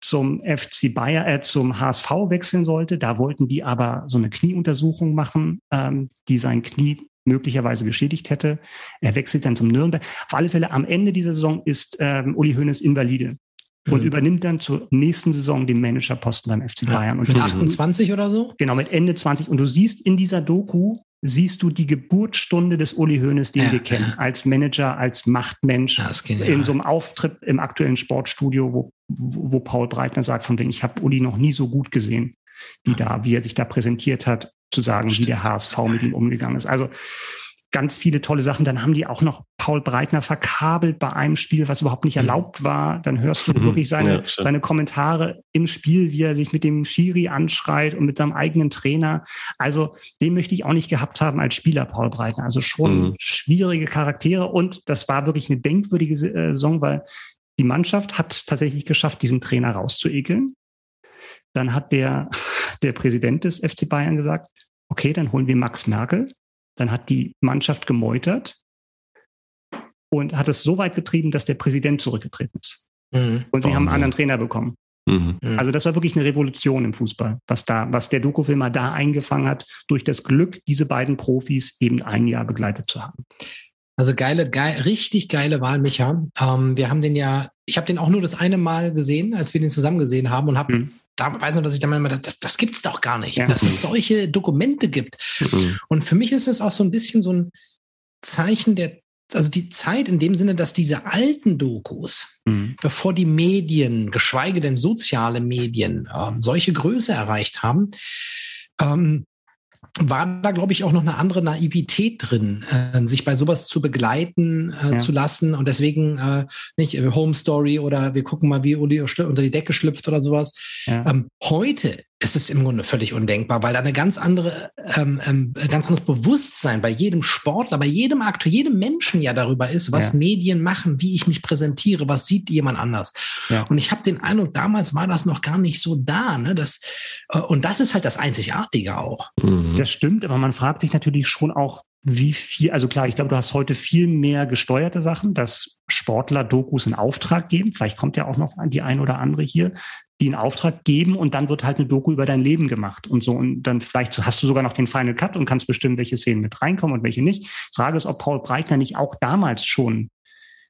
zum FC Bayer, äh, zum HSV wechseln sollte. Da wollten die aber so eine Knieuntersuchung machen, ähm, die sein Knie möglicherweise geschädigt hätte. Er wechselt dann zum Nürnberg. Auf alle Fälle am Ende dieser Saison ist ähm, Uli Hoeneß Invalide und mhm. übernimmt dann zur nächsten Saison den Managerposten beim FC Bayern. Ja, mit 28 oder so? Genau, mit Ende 20. Und du siehst in dieser Doku, siehst du die Geburtsstunde des Uli Hoeneß, den ja. wir kennen, als Manager, als Machtmensch, ja, in so einem Auftritt im aktuellen Sportstudio, wo, wo Paul Breitner sagt von denen, ich habe Uli noch nie so gut gesehen. wie da, wie er sich da präsentiert hat, zu sagen, wie der HSV mit ihm umgegangen ist. Also ganz viele tolle Sachen. Dann haben die auch noch Paul Breitner verkabelt bei einem Spiel, was überhaupt nicht mhm. erlaubt war. Dann hörst du wirklich seine, ja, seine Kommentare im Spiel, wie er sich mit dem Schiri anschreit und mit seinem eigenen Trainer. Also den möchte ich auch nicht gehabt haben als Spieler, Paul Breitner. Also schon mhm. schwierige Charaktere und das war wirklich eine denkwürdige äh, Saison, weil die Mannschaft hat tatsächlich geschafft, diesen Trainer rauszuekeln. Dann hat der, der Präsident des FC Bayern gesagt, okay, dann holen wir Max Merkel dann hat die Mannschaft gemeutert und hat es so weit getrieben, dass der Präsident zurückgetreten ist. Mhm. Und sie haben einen anderen Trainer bekommen. Mhm. mhm. Also das war wirklich eine Revolution im Fußball, was da, was der Doku-Filmer da eingefangen hat, durch das Glück, diese beiden Profis eben ein Jahr begleitet zu haben. Also geile, geil, richtig geile Wahl, Micha. Ähm, wir haben den ja, ich habe den auch nur das eine Mal gesehen, als wir den zusammen gesehen haben und habe mhm da weiß noch, dass ich da mal das, das gibt es doch gar nicht, ja. dass es solche Dokumente gibt. Mhm. Und für mich ist es auch so ein bisschen so ein Zeichen der, also die Zeit in dem Sinne, dass diese alten Dokus, mhm. bevor die Medien, geschweige denn soziale Medien, äh, solche Größe erreicht haben, ähm, war da, glaube ich, auch noch eine andere Naivität drin, äh, sich bei sowas zu begleiten äh, ja. zu lassen und deswegen äh, nicht äh, Home Story oder wir gucken mal, wie Uli unter die Decke schlüpft oder sowas. Ja. Ähm, heute es ist im Grunde völlig undenkbar, weil da eine ganz andere, ähm, ähm, ganz anderes Bewusstsein bei jedem Sportler, bei jedem Akteur, jedem Menschen ja darüber ist, was ja. Medien machen, wie ich mich präsentiere, was sieht jemand anders. Ja. Und ich habe den Eindruck, damals war das noch gar nicht so da. Ne? Das, äh, und das ist halt das Einzigartige auch. Mhm. Das stimmt, aber man fragt sich natürlich schon auch, wie viel, also klar, ich glaube, du hast heute viel mehr gesteuerte Sachen, dass Sportler Dokus in Auftrag geben. Vielleicht kommt ja auch noch die ein oder andere hier die einen Auftrag geben und dann wird halt eine Doku über dein Leben gemacht und so. Und dann vielleicht hast du sogar noch den Final Cut und kannst bestimmen, welche Szenen mit reinkommen und welche nicht. Frage ist, ob Paul Breitner nicht auch damals schon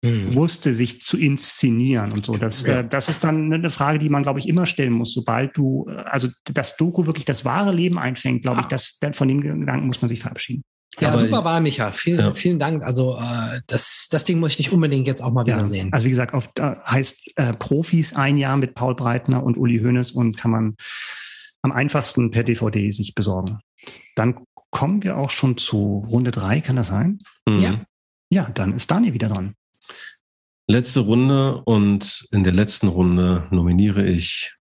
hm. wusste, sich zu inszenieren und so. Das, ja. äh, das ist dann eine Frage, die man, glaube ich, immer stellen muss. Sobald du, äh, also das Doku wirklich das wahre Leben einfängt, glaube ah. ich, das, von dem Gedanken muss man sich verabschieden. Ja, Aber super war Micha. Vielen, ja. vielen Dank. Also äh, das, das Ding muss ich nicht unbedingt jetzt auch mal ja. wieder sehen. Also wie gesagt, oft äh, heißt äh, Profis ein Jahr mit Paul Breitner und Uli Hoeneß und kann man am einfachsten per DVD sich besorgen. Dann kommen wir auch schon zu Runde drei, kann das sein? Mhm. Ja. Ja, dann ist Dani wieder dran. Letzte Runde und in der letzten Runde nominiere ich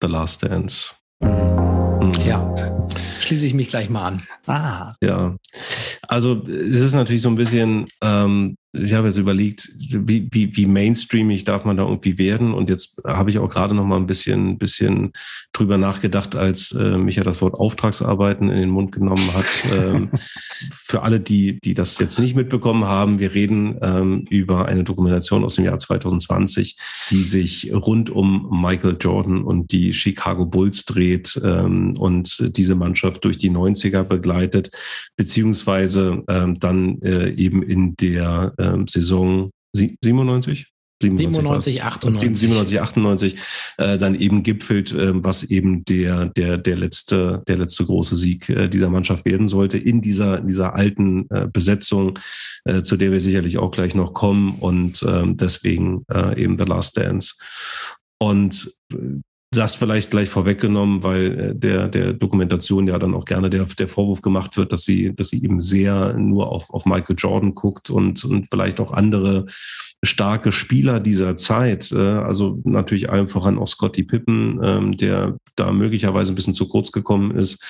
The Last Dance. Mhm. Ja, schließe ich mich gleich mal an. Ah. Ja, also es ist natürlich so ein bisschen ähm, ich habe jetzt überlegt, wie, wie, wie mainstreamig darf man da irgendwie werden? Und jetzt habe ich auch gerade noch mal ein bisschen, bisschen drüber nachgedacht, als äh, Micha das Wort Auftragsarbeiten in den Mund genommen hat. ähm, für alle, die, die das jetzt nicht mitbekommen haben, wir reden ähm, über eine Dokumentation aus dem Jahr 2020, die sich rund um Michael Jordan und die Chicago Bulls dreht ähm, und diese Mannschaft durch die 90er begleitet, beziehungsweise ähm, dann äh, eben in der äh, ähm, Saison 97? 97, 98. 97, 98 äh, dann eben gipfelt, äh, was eben der, der, der letzte, der letzte große Sieg äh, dieser Mannschaft werden sollte in dieser, in dieser alten äh, Besetzung, äh, zu der wir sicherlich auch gleich noch kommen und ähm, deswegen äh, eben The Last Dance. Und das vielleicht gleich vorweggenommen, weil äh, der, der Dokumentation ja dann auch gerne der, der Vorwurf gemacht wird, dass sie, dass sie eben sehr nur auf, auf Michael Jordan guckt und, und vielleicht auch andere starke Spieler dieser Zeit. Äh, also natürlich allem voran auch Scotty Pippen, ähm, der da möglicherweise ein bisschen zu kurz gekommen ist.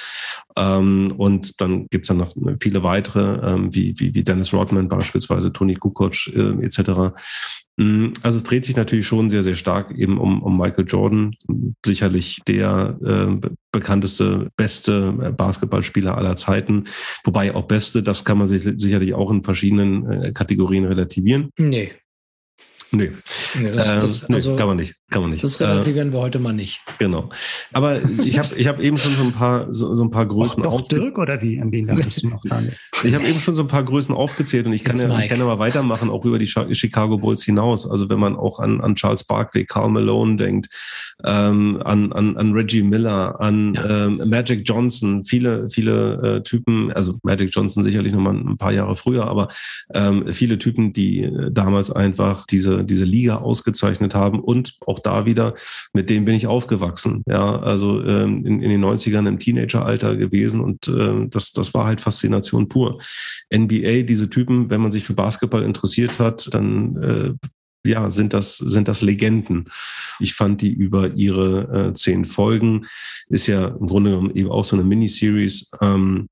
Ähm, und dann gibt's dann noch viele weitere, ähm, wie, wie, wie Dennis Rodman beispielsweise, Tony Kukoc äh, etc. Mm, also es dreht sich natürlich schon sehr, sehr stark eben um, um Michael Jordan, sicherlich der äh, bekannteste, beste Basketballspieler aller Zeiten. Wobei auch beste, das kann man sich sicherlich auch in verschiedenen äh, Kategorien relativieren. Nee. Nee. nee, das, das, ähm, nee also, kann man nicht. Kann man nicht. Das relativieren äh, wir heute mal nicht. Genau. Aber ich habe ich hab eben schon so ein paar so, so ein paar Größen doch Dirk oder wie? An wen dachtest du noch nicht? Ich habe eben schon so ein paar Größen aufgezählt und ich kann, ja, ich kann ja mal weitermachen, auch über die Chicago Bulls hinaus. Also wenn man auch an, an Charles Barkley, Carl Malone denkt, ähm, an, an, an Reggie Miller, an ja. ähm, Magic Johnson, viele, viele äh, Typen, also Magic Johnson sicherlich noch mal ein paar Jahre früher, aber ähm, viele Typen, die damals einfach diese, diese Liga ausgezeichnet haben und auch auch da wieder, mit dem bin ich aufgewachsen. Ja, also ähm, in, in den 90ern im Teenageralter gewesen und äh, das, das war halt Faszination pur. NBA, diese Typen, wenn man sich für Basketball interessiert hat, dann äh, ja, sind das, sind das Legenden. Ich fand die über ihre äh, zehn Folgen, ist ja im Grunde genommen eben auch so eine Miniseries, ähm,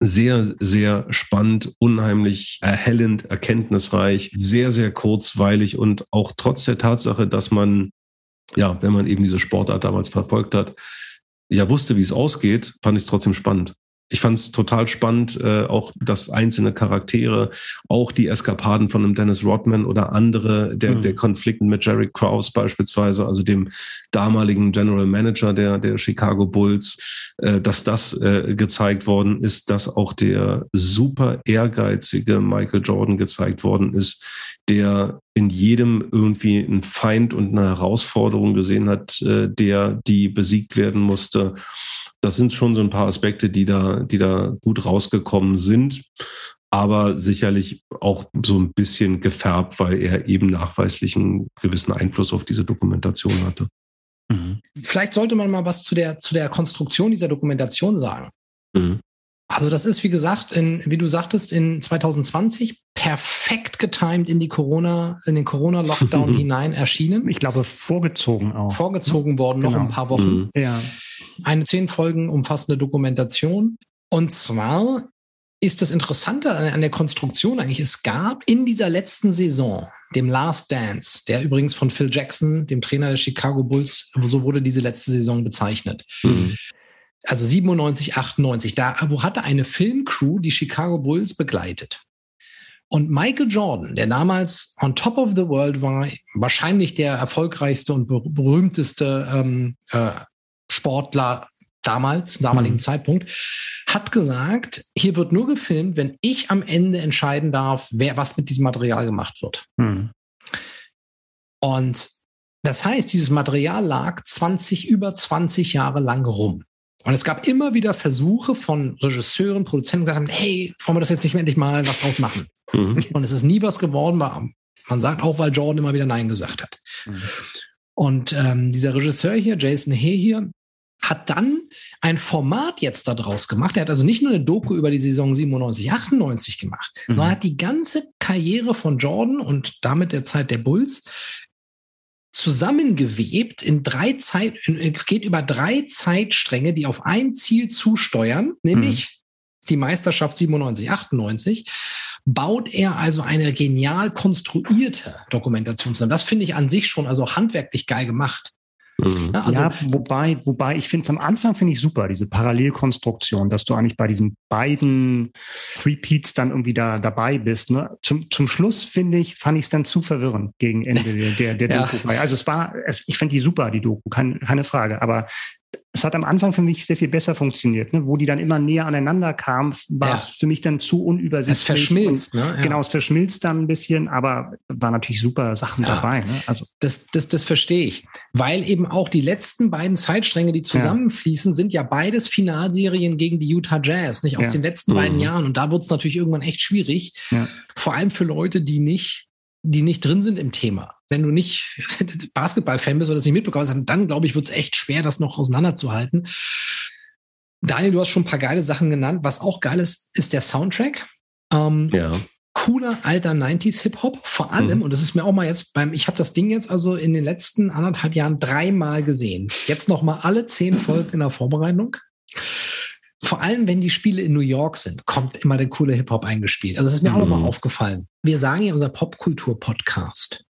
sehr, sehr spannend, unheimlich erhellend, erkenntnisreich, sehr, sehr kurzweilig und auch trotz der Tatsache, dass man, ja, wenn man eben diese Sportart damals verfolgt hat, ja wusste, wie es ausgeht, fand ich es trotzdem spannend ich fand es total spannend, äh, auch dass einzelne Charaktere, auch die Eskapaden von einem Dennis Rodman oder andere, der, mhm. der Konflikten mit Jerry Krause beispielsweise, also dem damaligen General Manager der, der Chicago Bulls, äh, dass das äh, gezeigt worden ist, dass auch der super ehrgeizige Michael Jordan gezeigt worden ist, der in jedem irgendwie einen Feind und eine Herausforderung gesehen hat, äh, der die besiegt werden musste das sind schon so ein paar Aspekte, die da, die da gut rausgekommen sind, aber sicherlich auch so ein bisschen gefärbt, weil er eben nachweislich einen gewissen Einfluss auf diese Dokumentation hatte. Mhm. Vielleicht sollte man mal was zu der, zu der Konstruktion dieser Dokumentation sagen. Mhm. Also das ist, wie gesagt, in, wie du sagtest, in 2020 perfekt getimed in die Corona, in den Corona-Lockdown hinein erschienen. Ich glaube, vorgezogen auch. Vorgezogen worden, genau. noch ein paar Wochen. Mhm. Ja. Eine zehn Folgen umfassende Dokumentation. Und zwar ist das Interessante an der Konstruktion eigentlich, es gab in dieser letzten Saison, dem Last Dance, der übrigens von Phil Jackson, dem Trainer der Chicago Bulls, so wurde diese letzte Saison bezeichnet. Mhm also 97, 98, da wo hatte eine Filmcrew die Chicago Bulls begleitet. Und Michael Jordan, der damals on top of the world war, wahrscheinlich der erfolgreichste und berühmteste ähm, äh, Sportler damals, zum damaligen mhm. Zeitpunkt, hat gesagt, hier wird nur gefilmt, wenn ich am Ende entscheiden darf, wer was mit diesem Material gemacht wird. Mhm. Und das heißt, dieses Material lag 20, über 20 Jahre lang rum. Und es gab immer wieder Versuche von Regisseuren, Produzenten, die gesagt haben, hey, wollen wir das jetzt nicht mehr endlich mal was draus machen? Mhm. Und es ist nie was geworden. Man sagt auch, weil Jordan immer wieder Nein gesagt hat. Und ähm, dieser Regisseur hier, Jason Hay hier, hat dann ein Format jetzt daraus gemacht. Er hat also nicht nur eine Doku über die Saison 97, 98 gemacht, mhm. sondern hat die ganze Karriere von Jordan und damit der Zeit der Bulls zusammengewebt in drei Zeit, geht über drei Zeitstränge, die auf ein Ziel zusteuern, nämlich mhm. die Meisterschaft 97, 98, baut er also eine genial konstruierte Dokumentation zusammen. Das finde ich an sich schon also handwerklich geil gemacht. Mhm. Ja, also, ja, wobei, wobei ich finde es am Anfang finde ich super, diese Parallelkonstruktion, dass du eigentlich bei diesen beiden Three Peats dann irgendwie da dabei bist. Ne? Zum, zum Schluss finde ich, fand ich es dann zu verwirrend gegen Ende der, der, der ja. Doku. Also es war, es, ich finde die super, die Doku, keine, keine Frage. Aber es hat am Anfang für mich sehr viel besser funktioniert, ne? wo die dann immer näher aneinander kamen, war ja. es für mich dann zu unübersichtlich. Es verschmilzt, und, ne? Ja. Genau, es verschmilzt dann ein bisschen, aber war natürlich super Sachen ja. dabei. Ne? Also das, das, das verstehe ich, weil eben auch die letzten beiden Zeitstränge, die zusammenfließen, sind ja beides Finalserien gegen die Utah Jazz, nicht aus den letzten mhm. beiden Jahren. Und da wird es natürlich irgendwann echt schwierig, vor allem für Leute, die nicht die nicht drin sind im Thema. Wenn du nicht Basketball-Fan bist oder das nicht mitbekommst, dann glaube ich, wird es echt schwer, das noch auseinanderzuhalten. Daniel, du hast schon ein paar geile Sachen genannt. Was auch geil ist, ist der Soundtrack. Ähm, ja. Cooler alter 90s Hip-Hop, vor allem, mhm. und das ist mir auch mal jetzt beim, ich habe das Ding jetzt also in den letzten anderthalb Jahren dreimal gesehen. Jetzt noch mal alle zehn Folgen in der Vorbereitung vor allem wenn die Spiele in New York sind, kommt immer der coole Hip-Hop eingespielt. Also das ist mir mhm. auch nochmal aufgefallen. Wir sagen ja unser Popkultur-Podcast.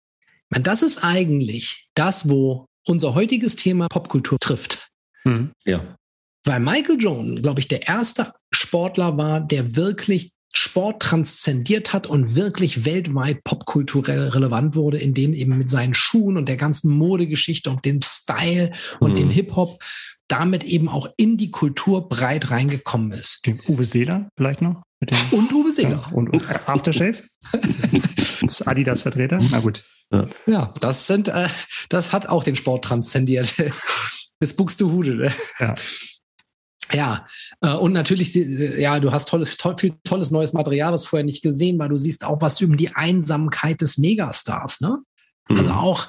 Das ist eigentlich das, wo unser heutiges Thema Popkultur trifft. Mhm. Ja. Weil Michael Jordan, glaube ich, der erste Sportler war, der wirklich Sport transzendiert hat und wirklich weltweit popkulturell relevant wurde, indem eben mit seinen Schuhen und der ganzen Modegeschichte und dem Style und mhm. dem Hip-Hop damit eben auch in die Kultur breit reingekommen ist. Den Uwe Seeler vielleicht noch? und Uwe Seeler. Ja, und, und Aftershave? das Adidas-Vertreter? Na gut. Ja, ja das sind, äh, das hat auch den Sport transzendiert. Bis Buxtehude. Ne? Ja. Ja, äh, und natürlich, äh, ja, du hast tolles, toll, viel tolles neues Material, was vorher nicht gesehen war. Du siehst auch was über die Einsamkeit des Megastars, ne? Mhm. Also auch,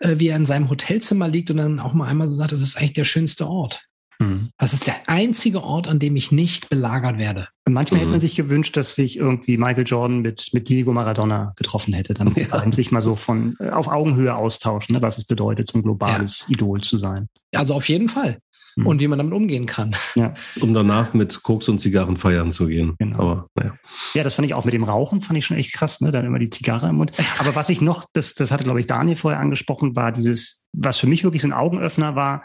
äh, wie er in seinem Hotelzimmer liegt und dann auch mal einmal so sagt, das ist eigentlich der schönste Ort. Mhm. Das ist der einzige Ort, an dem ich nicht belagert werde. Manchmal mhm. hätte man sich gewünscht, dass sich irgendwie Michael Jordan mit, mit Diego Maradona getroffen hätte, damit ja. sich mal so von äh, auf Augenhöhe austauschen, ne, was es bedeutet, so ein globales ja. Idol zu sein. Also auf jeden Fall. Mhm. Und wie man damit umgehen kann. Ja. Um danach mit Koks und Zigarren feiern zu gehen. Genau. Aber, naja. Ja, das fand ich auch mit dem Rauchen, fand ich schon echt krass, ne? Dann immer die Zigarre im Mund. Aber was ich noch, das, das hatte, glaube ich, Daniel vorher angesprochen, war dieses, was für mich wirklich so ein Augenöffner war,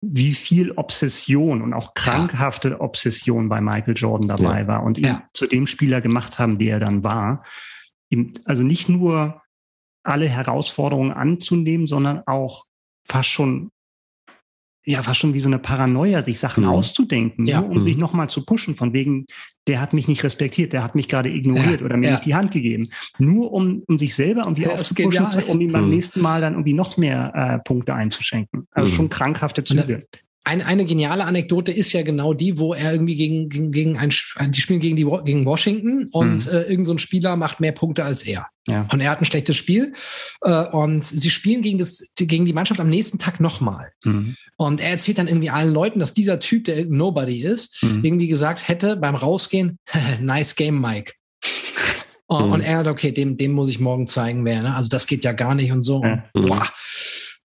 wie viel Obsession und auch krankhafte. Obsession bei Michael Jordan dabei ja. war und ihn ja. zu dem Spieler gemacht haben, der er dann war. also nicht nur alle Herausforderungen anzunehmen, sondern auch fast schon ja fast schon wie so eine Paranoia, sich Sachen mhm. auszudenken, ja. nur um mhm. sich nochmal zu pushen, von wegen, der hat mich nicht respektiert, der hat mich gerade ignoriert ja. oder mir ja. nicht die Hand gegeben. Nur um, um sich selber irgendwie ja, aufzupushen, um ihm beim mhm. nächsten Mal dann irgendwie noch mehr äh, Punkte einzuschenken. Also mhm. schon krankhafte Züge eine, eine geniale Anekdote ist ja genau die, wo er irgendwie gegen, gegen, gegen ein, die spielen gegen, die, gegen Washington und mhm. äh, irgendein so Spieler macht mehr Punkte als er. Ja. Und er hat ein schlechtes Spiel. Äh, und sie spielen gegen, das, gegen die Mannschaft am nächsten Tag nochmal. Mhm. Und er erzählt dann irgendwie allen Leuten, dass dieser Typ, der Nobody ist, mhm. irgendwie gesagt hätte beim Rausgehen, nice game, Mike. Mhm. Und er hat, okay, dem, dem muss ich morgen zeigen, wer. Ne? Also das geht ja gar nicht und so. Ja. Und, boah.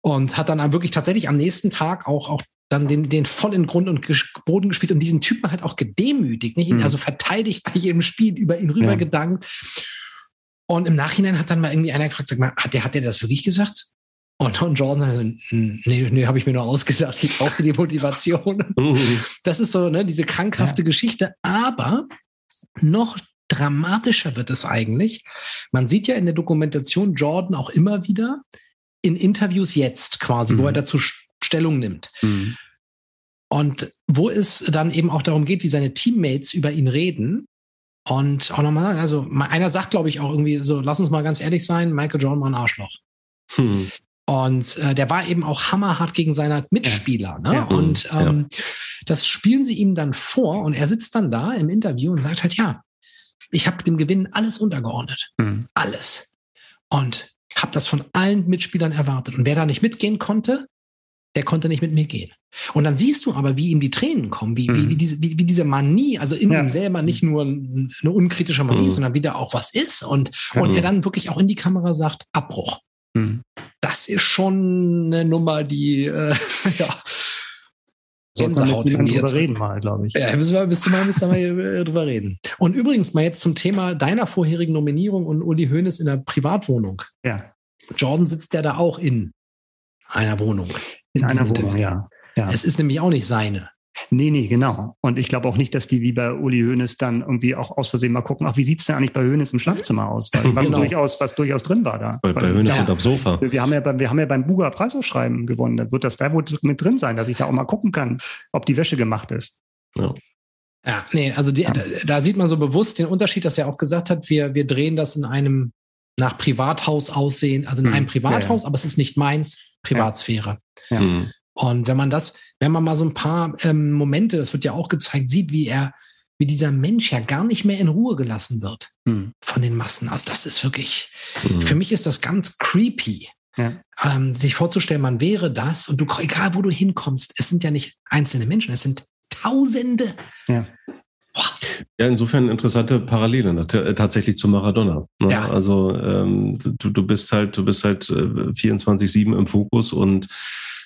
und hat dann wirklich tatsächlich am nächsten Tag auch, auch dann den, den voll in Grund und Boden gespielt und diesen Typen halt auch gedemütigt, nicht? Mhm. also verteidigt bei jedem Spiel, über ihn rüber ja. gedankt. Und im Nachhinein hat dann mal irgendwie einer gefragt, sag mal, hat der, hat der das wirklich gesagt? Und, und Jordan sagt, nee, nee, habe ich mir nur ausgedacht, ich brauchte die Motivation. Mhm. Das ist so, ne, diese krankhafte ja. Geschichte. Aber noch dramatischer wird es eigentlich. Man sieht ja in der Dokumentation Jordan auch immer wieder in Interviews jetzt quasi, mhm. wo er dazu Stellung nimmt. Mhm. Und wo es dann eben auch darum geht, wie seine Teammates über ihn reden. Und auch nochmal also einer sagt, glaube ich, auch irgendwie so, lass uns mal ganz ehrlich sein, Michael Jordan war ein Arschloch. Hm. Und äh, der war eben auch hammerhart gegen seine Mitspieler. Ne? Ja. Und ähm, ja. das spielen sie ihm dann vor und er sitzt dann da im Interview und sagt halt, ja, ich habe dem Gewinn alles untergeordnet. Mhm. Alles. Und habe das von allen Mitspielern erwartet. Und wer da nicht mitgehen konnte, der konnte nicht mit mir gehen. Und dann siehst du aber, wie ihm die Tränen kommen, wie, mhm. wie, wie, diese, wie, wie diese Manie, also in ja. ihm selber nicht nur eine unkritische Manie, mhm. sondern wieder auch was ist und, mhm. und er dann wirklich auch in die Kamera sagt, Abbruch. Mhm. Das ist schon eine Nummer, die, äh, ja, Gänsehaut irgendwie drüber reden mal, glaube ich. Ja, müssen wir, müssen wir, müssen wir mal drüber reden. Und übrigens mal jetzt zum Thema deiner vorherigen Nominierung und Uli Hoeneß in der Privatwohnung. Ja. Jordan sitzt ja da auch in einer Wohnung. In, einer Wohnung, ja. ja. Es ist nämlich auch nicht seine. Nee, nee, genau. Und ich glaube auch nicht, dass die wie bei Uli Hoeneß dann irgendwie auch aus Versehen mal gucken, ach, wie sieht's denn eigentlich bei Hoeneß im Schlafzimmer aus? Was, genau. durchaus, was durchaus drin war da. Bei, bei Hoeneß ja. unterm Sofa. Wir haben ja beim, wir haben ja beim Buga Preisausschreiben gewonnen. Da wird das da wohl mit drin sein, dass ich da auch mal gucken kann, ob die Wäsche gemacht ist. Ja. Ja, nee, also die, ja. da sieht man so bewusst den Unterschied, dass er auch gesagt hat, wir, wir drehen das in einem nach Privathaus aussehen, also in hm. einem Privathaus, ja, aber es ist nicht meins, Privatsphäre. Ja. Mhm. Und wenn man das, wenn man mal so ein paar ähm, Momente, das wird ja auch gezeigt, sieht, wie er, wie dieser Mensch ja gar nicht mehr in Ruhe gelassen wird mhm. von den Massen. Also das ist wirklich, mhm. für mich ist das ganz creepy. Ja. Ähm, sich vorzustellen, man wäre das und du, egal wo du hinkommst, es sind ja nicht einzelne Menschen, es sind Tausende. Ja. Ja, insofern interessante Parallele ne, tatsächlich zu Maradona. Ne? Ja. Also ähm, du, du bist halt, du bist halt äh, 24-7 im Fokus und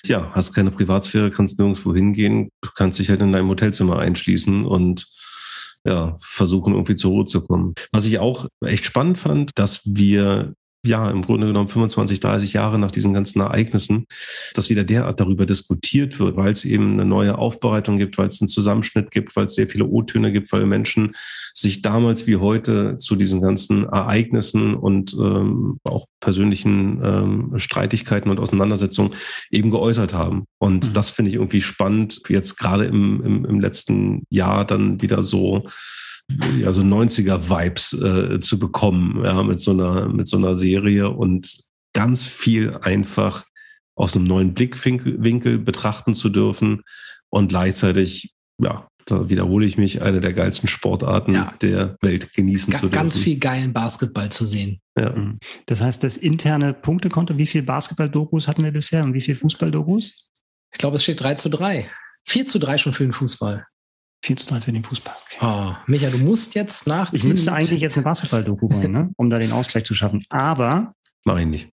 ja, hast keine Privatsphäre, kannst nirgendwo hingehen, du kannst dich halt in deinem Hotelzimmer einschließen und ja, versuchen irgendwie zur Ruhe zu kommen. Was ich auch echt spannend fand, dass wir ja, im Grunde genommen 25, 30 Jahre nach diesen ganzen Ereignissen, dass wieder derart darüber diskutiert wird, weil es eben eine neue Aufbereitung gibt, weil es einen Zusammenschnitt gibt, weil es sehr viele O-Töne gibt, weil Menschen sich damals wie heute zu diesen ganzen Ereignissen und ähm, auch persönlichen ähm, Streitigkeiten und Auseinandersetzungen eben geäußert haben. Und mhm. das finde ich irgendwie spannend, jetzt gerade im, im, im letzten Jahr dann wieder so ja, so 90er-Vibes äh, zu bekommen, ja, mit so einer, mit so einer Serie und ganz viel einfach aus einem neuen Blickwinkel betrachten zu dürfen und gleichzeitig, ja, da wiederhole ich mich, eine der geilsten Sportarten ja. der Welt genießen Ga zu dürfen. Ganz viel geilen Basketball zu sehen. Ja. Mhm. Das heißt, das interne Punktekonto, wie viel Basketball-Dokus hatten wir bisher und wie viel Fußball-Dokus? Ich glaube, es steht 3 zu 3. 4 zu 3 schon für den Fußball. 4 zu 3 für den Fußball. Okay. Oh, Micha, du musst jetzt nachziehen. Ich müsste eigentlich jetzt eine Basketball-Doku wollen, ne? um da den Ausgleich zu schaffen. Aber. Mache ich nicht.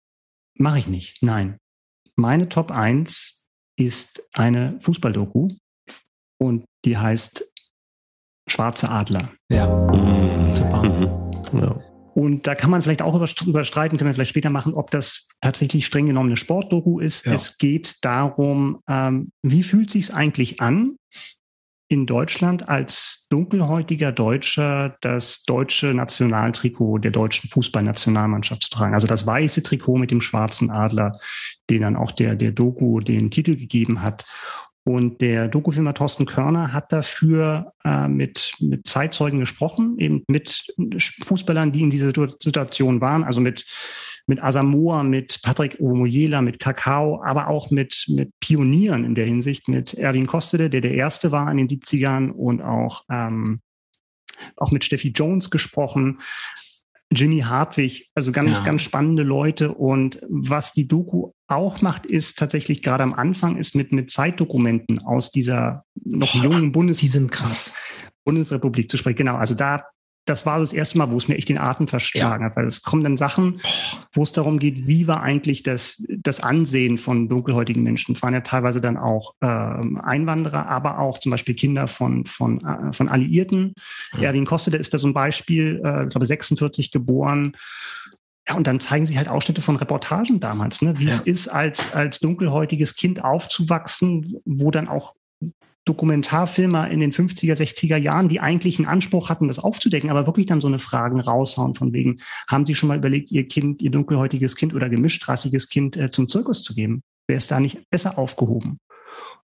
Mache ich nicht, nein. Meine Top 1 ist eine Fußball-Doku und die heißt Schwarze Adler. Ja. Mhm. Super. Mhm. Ja. Und da kann man vielleicht auch überstreiten, können wir vielleicht später machen, ob das tatsächlich streng genommen eine Sportdoku ist. Ja. Es geht darum, ähm, wie fühlt sich eigentlich an, in Deutschland als dunkelhäutiger Deutscher das deutsche Nationaltrikot der deutschen Fußballnationalmannschaft zu tragen. Also das weiße Trikot mit dem schwarzen Adler, den dann auch der, der Doku den Titel gegeben hat. Und der Dokufilmer Thorsten Körner hat dafür äh, mit, mit Zeitzeugen gesprochen, eben mit Fußballern, die in dieser Situation waren, also mit, mit Asamoah, mit Patrick Omoyela, mit Kakao, aber auch mit, mit Pionieren in der Hinsicht, mit Erwin Kostede, der der Erste war in den 70ern und auch, ähm, auch mit Steffi Jones gesprochen. Jimmy Hartwig, also ganz, ja. ganz spannende Leute. Und was die Doku auch macht, ist tatsächlich gerade am Anfang, ist mit, mit Zeitdokumenten aus dieser noch jungen Bundes die sind krass. Bundesrepublik zu sprechen. Genau, also da das war das erste Mal, wo es mir echt den Atem verschlagen ja. hat, weil es kommen dann Sachen, wo es darum geht, wie war eigentlich das, das Ansehen von dunkelhäutigen Menschen. Es waren ja teilweise dann auch ähm, Einwanderer, aber auch zum Beispiel Kinder von, von, äh, von Alliierten. Mhm. Erwin Kostede ist da so ein Beispiel, äh, ich glaube 46 geboren. Ja, und dann zeigen sie halt Ausschnitte von Reportagen damals, ne? wie ja. es ist, als, als dunkelhäutiges Kind aufzuwachsen, wo dann auch Dokumentarfilmer in den 50er, 60er Jahren, die eigentlich einen Anspruch hatten, das aufzudecken, aber wirklich dann so eine Fragen raushauen von wegen, haben Sie schon mal überlegt, Ihr Kind, Ihr dunkelhäutiges Kind oder gemischtrassiges Kind äh, zum Zirkus zu geben? Wäre es da nicht besser aufgehoben?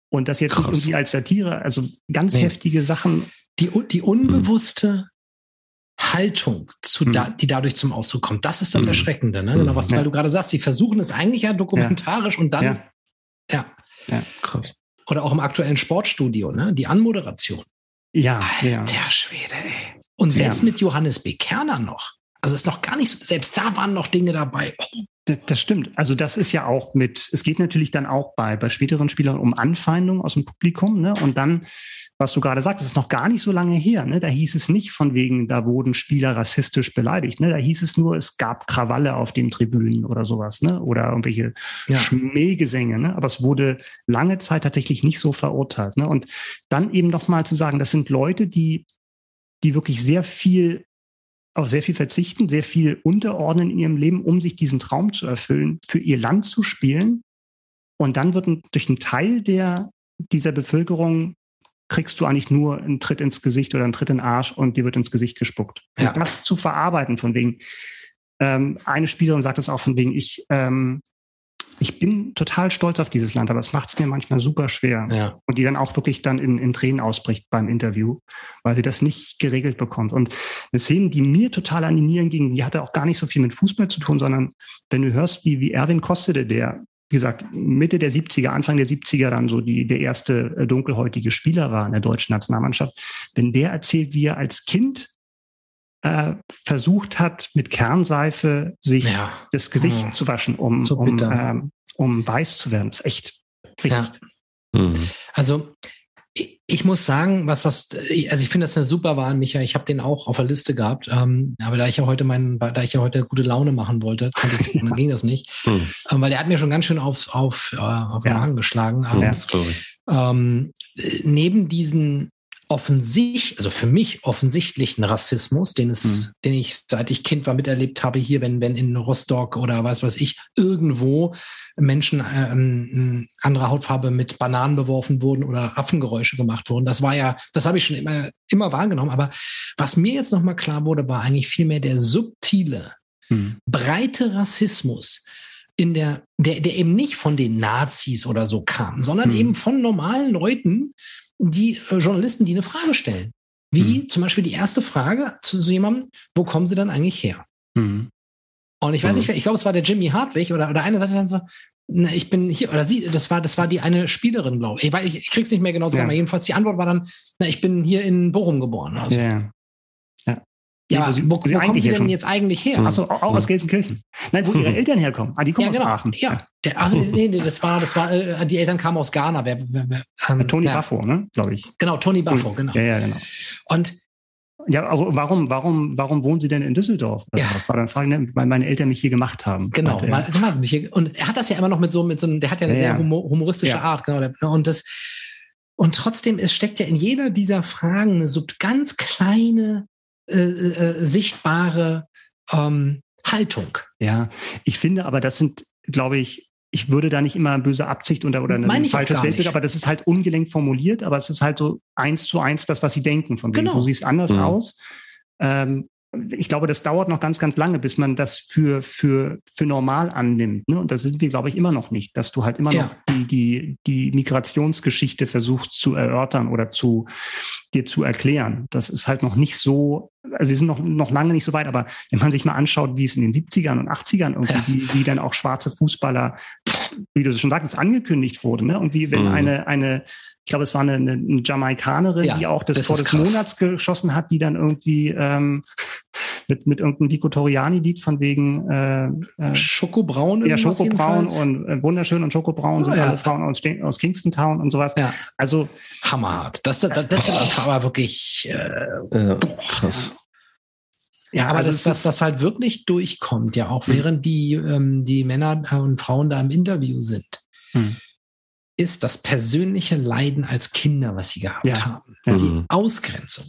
Und das jetzt Krass. nicht irgendwie als Satire, also ganz nee. heftige Sachen. Die, die unbewusste Haltung, zu da, hm. die dadurch zum Ausdruck kommt, das ist das hm. Erschreckende. Ne? Genau, was ja. weil du gerade sagst, sie versuchen es eigentlich ja dokumentarisch ja. und dann, ja. ja. Ja, krass. Oder auch im aktuellen Sportstudio, ne? Die Anmoderation. Ja, Alter ja. Schwede, ey. Und selbst ja. mit Johannes B. Kerner noch. Also ist noch gar nicht, so, selbst da waren noch Dinge dabei. Oh. Das, das, stimmt. Also das ist ja auch mit, es geht natürlich dann auch bei, bei späteren Spielern um Anfeindungen aus dem Publikum, ne? Und dann was du gerade sagst, ist noch gar nicht so lange her. Ne? Da hieß es nicht von wegen, da wurden Spieler rassistisch beleidigt. Ne? Da hieß es nur, es gab Krawalle auf den Tribünen oder sowas, ne? Oder irgendwelche ja. Schmähgesänge. Ne? Aber es wurde lange Zeit tatsächlich nicht so verurteilt. Ne? Und dann eben nochmal zu sagen, das sind Leute, die, die wirklich sehr viel auf sehr viel verzichten, sehr viel unterordnen in ihrem Leben, um sich diesen Traum zu erfüllen, für ihr Land zu spielen. Und dann wird durch einen Teil der, dieser Bevölkerung kriegst du eigentlich nur einen Tritt ins Gesicht oder einen Tritt in den Arsch und dir wird ins Gesicht gespuckt. Ja. Und das zu verarbeiten von wegen, ähm, eine Spielerin sagt es auch von wegen, ich, ähm, ich bin total stolz auf dieses Land, aber es macht es mir manchmal super schwer. Ja. Und die dann auch wirklich dann in, in Tränen ausbricht beim Interview, weil sie das nicht geregelt bekommt. Und eine Szene, die mir total an die Nieren ging, die hatte auch gar nicht so viel mit Fußball zu tun, sondern wenn du hörst, wie, wie Erwin Kostede, der wie gesagt, Mitte der 70er, Anfang der 70er dann so die, der erste äh, dunkelhäutige Spieler war in der deutschen Nationalmannschaft, wenn der erzählt, wie er als Kind äh, versucht hat, mit Kernseife sich ja. das Gesicht ja. zu waschen, um, so um, ähm, um weiß zu werden. Das ist echt richtig. Ja. Mhm. Also ich muss sagen, was, was, also ich finde das eine super Wahl, Micha. Ich habe den auch auf der Liste gehabt. Ähm, aber da ich ja heute meinen, da ich ja heute gute Laune machen wollte, ich, ja. dann ging das nicht. Hm. Ähm, weil er hat mir schon ganz schön auf, auf, äh, auf den ja. Magen geschlagen. Ja, ähm, neben diesen offensichtlich, also für mich offensichtlichen Rassismus, den es, mhm. den ich seit ich Kind war miterlebt habe, hier, wenn, wenn in Rostock oder was weiß ich, irgendwo Menschen äh, ähm, anderer Hautfarbe mit Bananen beworfen wurden oder Affengeräusche gemacht wurden. Das war ja, das habe ich schon immer, immer wahrgenommen. Aber was mir jetzt nochmal klar wurde, war eigentlich vielmehr der subtile, mhm. breite Rassismus, in der, der, der eben nicht von den Nazis oder so kam, sondern mhm. eben von normalen Leuten, die äh, Journalisten, die eine Frage stellen. Wie mhm. zum Beispiel die erste Frage zu so jemandem, wo kommen sie dann eigentlich her? Mhm. Und ich weiß nicht, ich glaube, es war der Jimmy Hartwig oder, oder einer sagte dann so, Na, ich bin hier, oder sie, das war, das war die eine Spielerin, glaube ich. Ich, ich krieg's nicht mehr genau zusammen. Ja. Jedenfalls die Antwort war dann, na, ich bin hier in Bochum geboren. Also. Ja. Ja, wo, sie, wo, wo kommen sie denn jetzt eigentlich her? Achso, auch aus Gelsenkirchen. Nein, wo ihre Eltern herkommen. Ah, die kommen ja, genau. aus Aachen. Ja, der, also, nee, nee, das war, das war, äh, die Eltern kamen aus Ghana. Wer, wer, wer, ähm, Tony ja. Baffo, ne, glaube ich. Genau, Tony Baffo, genau. Ja, ja, genau. Und ja, also warum, warum, warum wohnen Sie denn in Düsseldorf? Ja. Das war dann Frage, ne, weil meine Eltern mich hier gemacht haben. Genau, weil, weil mich hier, und er hat das ja immer noch mit so, mit so einem, der hat ja eine ja, sehr humor, humoristische ja. Art, genau. Und das, und trotzdem, es steckt ja in jeder dieser Fragen eine so ganz kleine äh, äh, sichtbare ähm, Haltung. Ja, ich finde aber, das sind, glaube ich, ich würde da nicht immer böse Absicht oder, oder ein falsches Weltbild, aber das ist halt ungelenkt formuliert, aber es ist halt so eins zu eins das, was sie denken. Von wegen, genau. du siehst anders mhm. aus. Ähm, ich glaube, das dauert noch ganz, ganz lange, bis man das für, für, für normal annimmt. Ne? Und da sind wir, glaube ich, immer noch nicht, dass du halt immer ja. noch die, die, die Migrationsgeschichte versuchst zu erörtern oder zu dir zu erklären. Das ist halt noch nicht so, also wir sind noch, noch lange nicht so weit, aber wenn man sich mal anschaut, wie es in den 70ern und 80ern irgendwie, ja. wie, wie dann auch schwarze Fußballer, wie du schon sagtest, angekündigt wurde, ne? Und wie wenn mhm. eine, eine ich glaube, es war eine, eine Jamaikanerin, ja, die auch das, das Tor des krass. Monats geschossen hat, die dann irgendwie ähm, mit, mit irgendeinem Vico Toriani-Lied von wegen äh, äh Schokobraun. Ja, Schokobraun und äh, wunderschön und Schokobraun oh, sind ja. alle Frauen aus, aus Kingston Town und sowas. Ja. Also hammerhart. Das, das, das, das ist aber wirklich äh, ja, krass. Ja, aber also das, was, was halt wirklich durchkommt, ja, auch hm. während die, ähm, die Männer und Frauen da im Interview sind. Hm ist das persönliche Leiden als Kinder, was sie gehabt ja. haben. Ja. Die mhm. Ausgrenzung.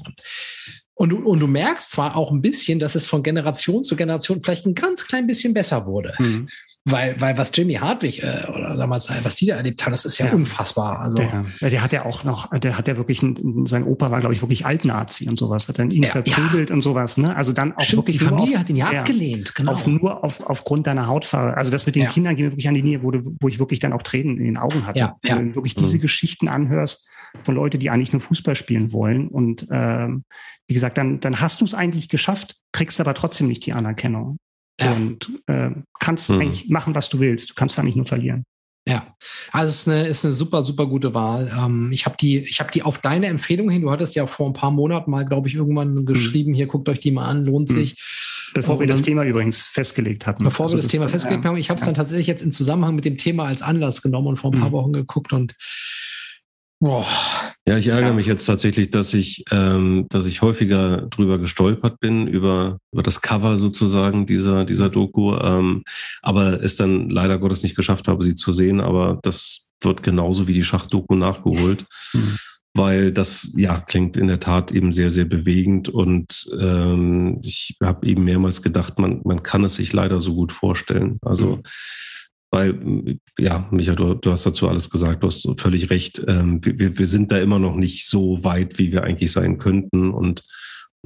Und du, und du merkst zwar auch ein bisschen, dass es von Generation zu Generation vielleicht ein ganz klein bisschen besser wurde. Mhm. Weil, weil was Jimmy Hartwig äh, oder damals, was die da erlebt haben, das ist ja, ja. unfassbar. Also der, der, hat ja auch noch, der hat ja wirklich, ein, sein Opa war, glaube ich, wirklich Altnazi und sowas, hat dann ihn ja, verprügelt ja. und sowas. Ne? Also dann auch Stimmt, wirklich die Familie auf, hat ihn ja abgelehnt, genau. Auf, nur auf, aufgrund deiner Hautfarbe. Also das mit den Kindern geht mir wirklich an die Nähe, wo, du, wo ich wirklich dann auch Tränen in den Augen hatte. Ja, Wenn du wirklich diese mhm. Geschichten anhörst von Leuten, die eigentlich nur Fußball spielen wollen und ähm, wie gesagt, dann, dann hast du es eigentlich geschafft, kriegst aber trotzdem nicht die Anerkennung. Ja. Und äh, kannst mhm. eigentlich machen, was du willst. Du kannst da nicht nur verlieren. Ja, also es ist eine, ist eine super, super gute Wahl. Ähm, ich habe die, ich habe die auf deine Empfehlung hin. Du hattest ja vor ein paar Monaten mal, glaube ich, irgendwann mhm. geschrieben. Hier guckt euch die mal an, lohnt mhm. sich. Bevor wir das Thema übrigens festgelegt hatten. Bevor also wir das, das Thema festgelegt ja. haben, ich habe es ja. dann tatsächlich jetzt in Zusammenhang mit dem Thema als Anlass genommen und vor ein paar mhm. Wochen geguckt und Boah. Ja, ich ärgere ja. mich jetzt tatsächlich, dass ich, ähm, dass ich häufiger drüber gestolpert bin, über, über das Cover sozusagen dieser, dieser Doku, ähm, aber es dann leider Gottes nicht geschafft habe, sie zu sehen. Aber das wird genauso wie die Schachdoku nachgeholt. Mhm. Weil das ja klingt in der Tat eben sehr, sehr bewegend und ähm, ich habe eben mehrmals gedacht, man, man kann es sich leider so gut vorstellen. Also mhm weil, ja, Micha, du, du, hast dazu alles gesagt, du hast völlig recht. Ähm, wir, wir sind da immer noch nicht so weit, wie wir eigentlich sein könnten. Und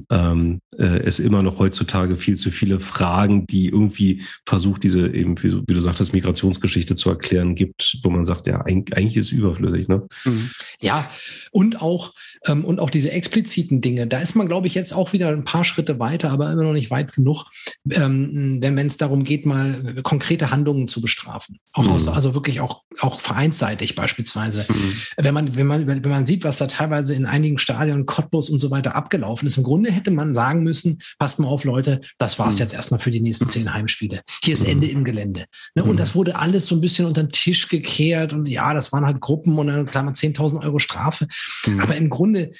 ähm, äh, es immer noch heutzutage viel zu viele Fragen, die irgendwie versucht, diese eben, wie, wie, du sagtest, Migrationsgeschichte zu erklären, gibt, wo man sagt, ja, eigentlich, eigentlich ist es überflüssig. Ne? Mhm. Ja, und auch ähm, und auch diese expliziten Dinge, da ist man, glaube ich, jetzt auch wieder ein paar Schritte weiter, aber immer noch nicht weit genug, ähm, wenn es darum geht, mal konkrete Handlungen zu bestrafen. Auch mhm. aus, also wirklich auch, auch vereinsseitig beispielsweise. Mhm. Wenn man, wenn man, wenn man sieht, was da teilweise in einigen Stadien, Cottbus und so weiter abgelaufen ist, im Grunde hätte man sagen müssen, passt mal auf, Leute, das war's mhm. jetzt erstmal für die nächsten zehn Heimspiele. Hier ist mhm. Ende im Gelände. Ne? Und mhm. das wurde alles so ein bisschen unter den Tisch gekehrt und ja, das waren halt Gruppen und dann klar mal 10.000 Euro Strafe. Mhm. Aber im Grunde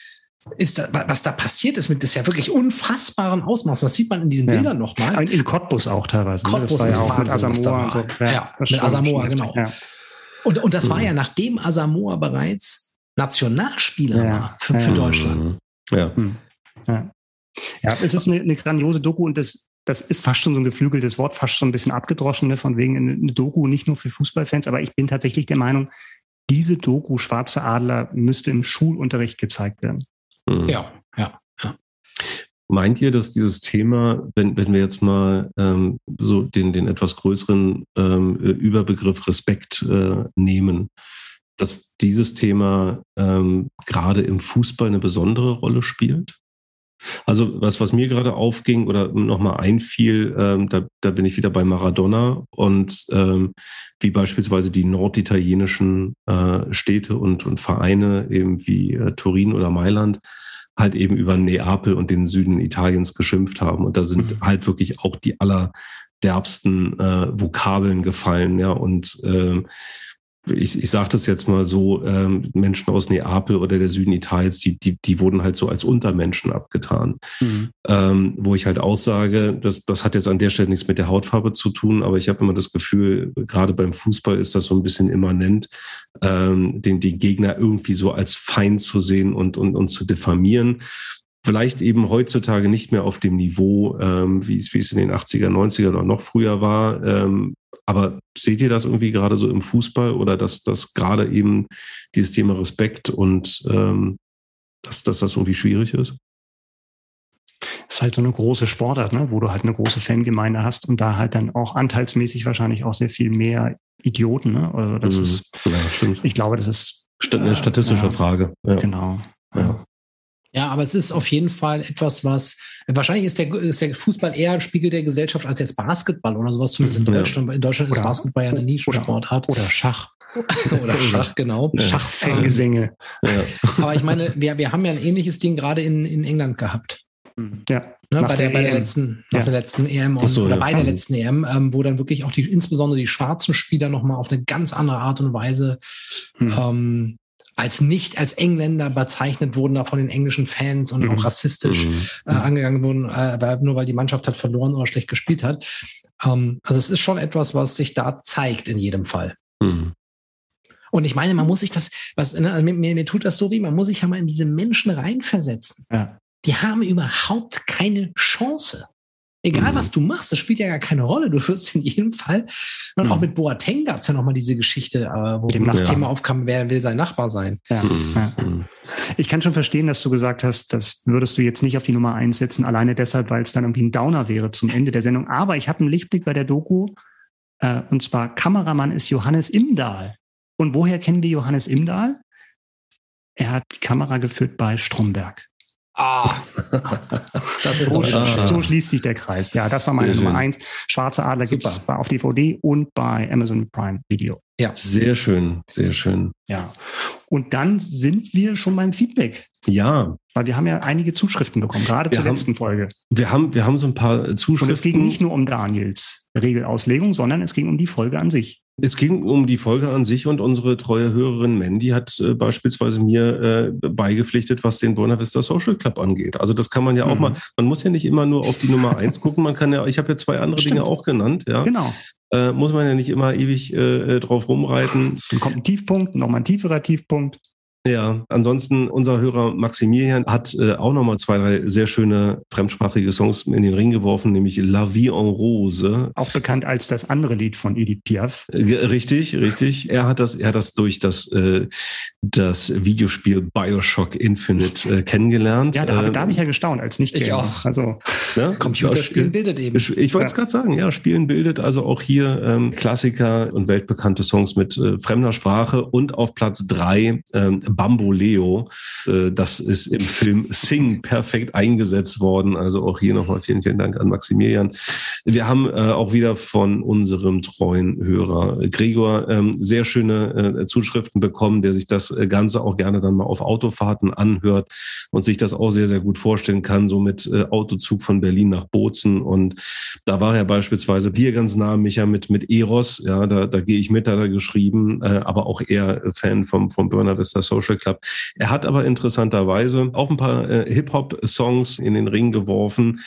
ist da, was da passiert ist mit das ja wirklich unfassbaren Ausmaß. Das sieht man in diesen ja. Bildern nochmal. In Cottbus auch teilweise. Ne? Cottbus ist ja auch mit Asamoah so. Ja, ja mit Asamoah, genau. Ja. Und, und das mhm. war ja, nachdem Asamoah bereits Nationalspieler war für, für Deutschland. Ja. Mhm. ja. Ja, es ist eine, eine grandiose Doku und das, das ist fast schon so ein geflügeltes Wort, fast schon ein bisschen abgedroschen, ne, von wegen eine Doku nicht nur für Fußballfans, aber ich bin tatsächlich der Meinung, diese Doku Schwarze Adler müsste im Schulunterricht gezeigt werden. Mhm. Ja, ja, ja. Meint ihr, dass dieses Thema, wenn, wenn wir jetzt mal ähm, so den, den etwas größeren ähm, Überbegriff Respekt äh, nehmen, dass dieses Thema ähm, gerade im Fußball eine besondere Rolle spielt? Also was, was mir gerade aufging oder nochmal einfiel, ähm, da, da bin ich wieder bei Maradona und ähm, wie beispielsweise die norditalienischen äh, Städte und, und Vereine, eben wie äh, Turin oder Mailand, halt eben über Neapel und den Süden Italiens geschimpft haben. Und da sind mhm. halt wirklich auch die allerderbsten äh, Vokabeln gefallen, ja. Und äh, ich, ich sage das jetzt mal so, ähm, Menschen aus Neapel oder der Süden Italiens, die, die, die wurden halt so als Untermenschen abgetan. Mhm. Ähm, wo ich halt auch sage, das, das hat jetzt an der Stelle nichts mit der Hautfarbe zu tun, aber ich habe immer das Gefühl, gerade beim Fußball ist das so ein bisschen immanent, ähm, den, den Gegner irgendwie so als Feind zu sehen und, und, und zu diffamieren vielleicht eben heutzutage nicht mehr auf dem Niveau, ähm, wie, es, wie es in den 80er, 90er oder noch früher war. Ähm, aber seht ihr das irgendwie gerade so im Fußball oder dass, dass gerade eben dieses Thema Respekt und ähm, dass, dass das irgendwie schwierig ist? Es ist halt so eine große Sportart, ne? wo du halt eine große Fangemeinde hast und da halt dann auch anteilsmäßig wahrscheinlich auch sehr viel mehr Idioten. Ne? Also das mhm. ist, ja, stimmt. ich glaube, das ist eine statistische äh, Frage. Ja. Genau. Ja. Ja, aber es ist auf jeden Fall etwas, was wahrscheinlich ist der, ist der Fußball eher ein Spiegel der Gesellschaft als jetzt Basketball oder sowas, zumindest in Deutschland. In Deutschland oder, ist Basketball ja eine Nischensportart. Oder, oder Schach. oder Schach, genau. Ja. Schachfangesänge. Ja. Aber ich meine, wir, wir haben ja ein ähnliches Ding gerade in, in England gehabt. Ja. Ne, bei, der, bei der letzten, ja. der letzten EM und, so, oder ja. bei der letzten EM, ähm, wo dann wirklich auch die, insbesondere die schwarzen Spieler nochmal auf eine ganz andere Art und Weise hm. ähm, als nicht als Engländer bezeichnet wurden, da von den englischen Fans und mhm. auch rassistisch mhm. äh, angegangen wurden, äh, nur weil die Mannschaft hat verloren oder schlecht gespielt hat. Ähm, also es ist schon etwas, was sich da zeigt in jedem Fall. Mhm. Und ich meine, man muss sich das, was ne, also mir, mir, tut das so weh, man muss sich ja mal in diese Menschen reinversetzen. Ja. Die haben überhaupt keine Chance. Egal, mhm. was du machst, das spielt ja gar keine Rolle. Du wirst in jedem Fall. Und mhm. auch mit Boateng gab es ja nochmal diese Geschichte, äh, wo Dem das Thema aufkam, wer will sein Nachbar sein. Ja. Mhm. Ja. Ich kann schon verstehen, dass du gesagt hast, das würdest du jetzt nicht auf die Nummer eins setzen, alleine deshalb, weil es dann irgendwie ein Downer wäre zum Ende der Sendung. Aber ich habe einen Lichtblick bei der Doku. Äh, und zwar Kameramann ist Johannes Imdahl. Und woher kennen wir Johannes Imdahl? Er hat die Kamera geführt bei Stromberg. Ah, das ist so, doch so schließt sich der Kreis. Ja, das war meine Nummer eins. Schwarze Adler gibt es auf DVD und bei Amazon Prime Video. Ja. Sehr schön, sehr schön. Ja. Und dann sind wir schon beim Feedback. Ja. Weil wir haben ja einige Zuschriften bekommen, gerade wir zur haben, letzten Folge. Wir haben, wir haben so ein paar Zuschriften. Und es ging nicht nur um Daniels Regelauslegung, sondern es ging um die Folge an sich. Es ging um die Folge an sich und unsere treue Hörerin Mandy hat äh, beispielsweise mir äh, beigepflichtet, was den Buena Vista Social Club angeht. Also das kann man ja auch mhm. mal, man muss ja nicht immer nur auf die Nummer eins gucken, man kann ja, ich habe ja zwei andere Stimmt. Dinge auch genannt, ja. Genau. Äh, muss man ja nicht immer ewig äh drauf rumreiten. Dann kommt ein Tiefpunkt, nochmal ein tieferer Tiefpunkt. Ja, ansonsten unser Hörer Maximilian hat äh, auch nochmal zwei, drei sehr schöne fremdsprachige Songs in den Ring geworfen, nämlich La Vie en Rose. Auch bekannt als das andere Lied von Edith Piaf. Äh, richtig, richtig. Er hat das, er hat das durch das, äh, das Videospiel Bioshock Infinite äh, kennengelernt. Ja, da, habe, da habe ich ja gestaunt als nicht Ich auch. Also ja, Computerspielen bildet eben. Ich wollte es ja. gerade sagen, ja, Spielen bildet also auch hier ähm, Klassiker und weltbekannte Songs mit äh, fremder Sprache und auf Platz drei ähm, Bamboleo. Äh, das ist im Film Sing perfekt eingesetzt worden. Also auch hier nochmal vielen, vielen Dank an Maximilian. Wir haben äh, auch wieder von unserem treuen Hörer Gregor ähm, sehr schöne äh, Zuschriften bekommen, der sich das Ganze auch gerne dann mal auf Autofahrten anhört und sich das auch sehr, sehr gut vorstellen kann, so mit Autozug von Berlin nach Bozen. Und da war er beispielsweise dir ganz nah, Micha, mit, mit Eros. Ja, da, da gehe ich mit, hat er geschrieben, aber auch eher Fan vom, vom Burner Vista Social Social Club. Er hat aber interessanterweise auch ein paar äh, Hip-Hop-Songs in den Ring geworfen,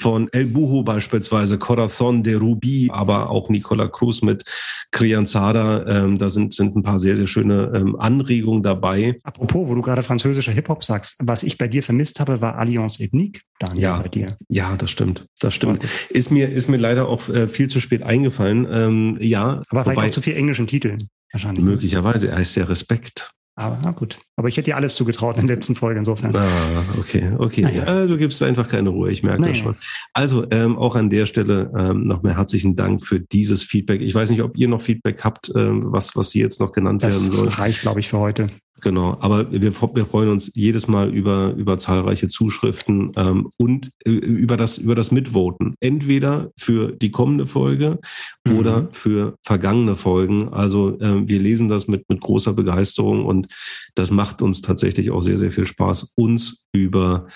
von El Buho beispielsweise, Corazon de Ruby, aber auch Nicola Cruz mit Crianzada. Ähm, da sind, sind ein paar sehr, sehr schöne ähm, Anregungen dabei. Apropos, wo du gerade französischer Hip-Hop sagst, was ich bei dir vermisst habe, war Alliance Ethnique, Daniel, ja, bei dir. Ja, das stimmt. Das stimmt. Ist mir, ist mir leider auch äh, viel zu spät eingefallen. Ähm, ja. Aber vielleicht wobei, auch zu viel englischen Titeln. Wahrscheinlich. Möglicherweise. Er heißt ja Respekt. Aber na gut. Aber ich hätte dir alles zugetraut in der letzten Folge insofern. Ah, okay, okay. Naja. Ja, du gibst einfach keine Ruhe, ich merke naja. das schon. Also ähm, auch an der Stelle ähm, mehr herzlichen Dank für dieses Feedback. Ich weiß nicht, ob ihr noch Feedback habt, ähm, was, was hier jetzt noch genannt das werden soll. Das reicht, glaube ich, für heute. Genau. Aber wir, wir freuen uns jedes Mal über, über zahlreiche Zuschriften ähm, und äh, über, das, über das Mitvoten. Entweder für die kommende Folge mhm. oder für vergangene Folgen. Also äh, wir lesen das mit, mit großer Begeisterung und das macht uns tatsächlich auch sehr, sehr viel Spaß, uns über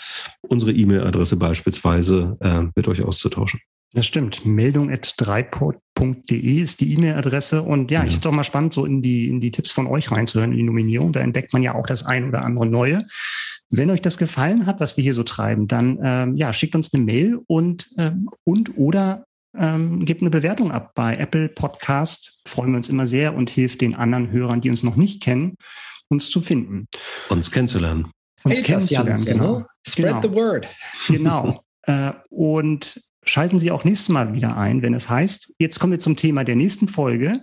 unsere E-Mail-Adresse beispielsweise äh, mit euch auszutauschen. Das stimmt. Meldung at dreipod.de ist die E-Mail-Adresse. Und ja, ja. ich finde es auch mal spannend, so in die, in die Tipps von euch reinzuhören, in die Nominierung. Da entdeckt man ja auch das ein oder andere Neue. Wenn euch das gefallen hat, was wir hier so treiben, dann ähm, ja, schickt uns eine Mail und, ähm, und oder ähm, gebt eine Bewertung ab bei Apple Podcast. Freuen wir uns immer sehr und hilft den anderen Hörern, die uns noch nicht kennen, uns zu finden. Uns kennenzulernen. Uns hey, kennenzulernen, genau. Spread genau. the word. Genau. äh, und Schalten Sie auch nächstes Mal wieder ein, wenn es heißt, jetzt kommen wir zum Thema der nächsten Folge.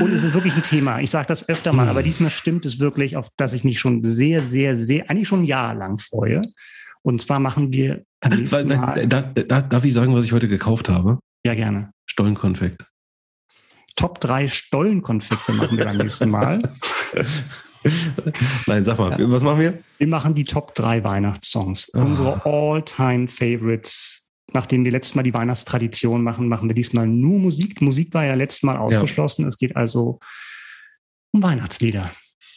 Und es ist wirklich ein Thema. Ich sage das öfter mal, aber diesmal stimmt es wirklich, auf das ich mich schon sehr, sehr, sehr, eigentlich schon ein Jahr lang freue. Und zwar machen wir. Weil, Mal, da, da, darf ich sagen, was ich heute gekauft habe? Ja, gerne. Stollenkonfekt. Top 3 Stollenkonfekte machen wir beim nächsten Mal. Nein, sag mal, ja. was machen wir? Wir machen die Top 3 Weihnachtssongs. Oh. Unsere All-Time Favorites nachdem wir letztes Mal die Weihnachtstradition machen, machen wir diesmal nur Musik. Musik war ja letztes Mal ausgeschlossen. Ja. Es geht also um Weihnachtslieder.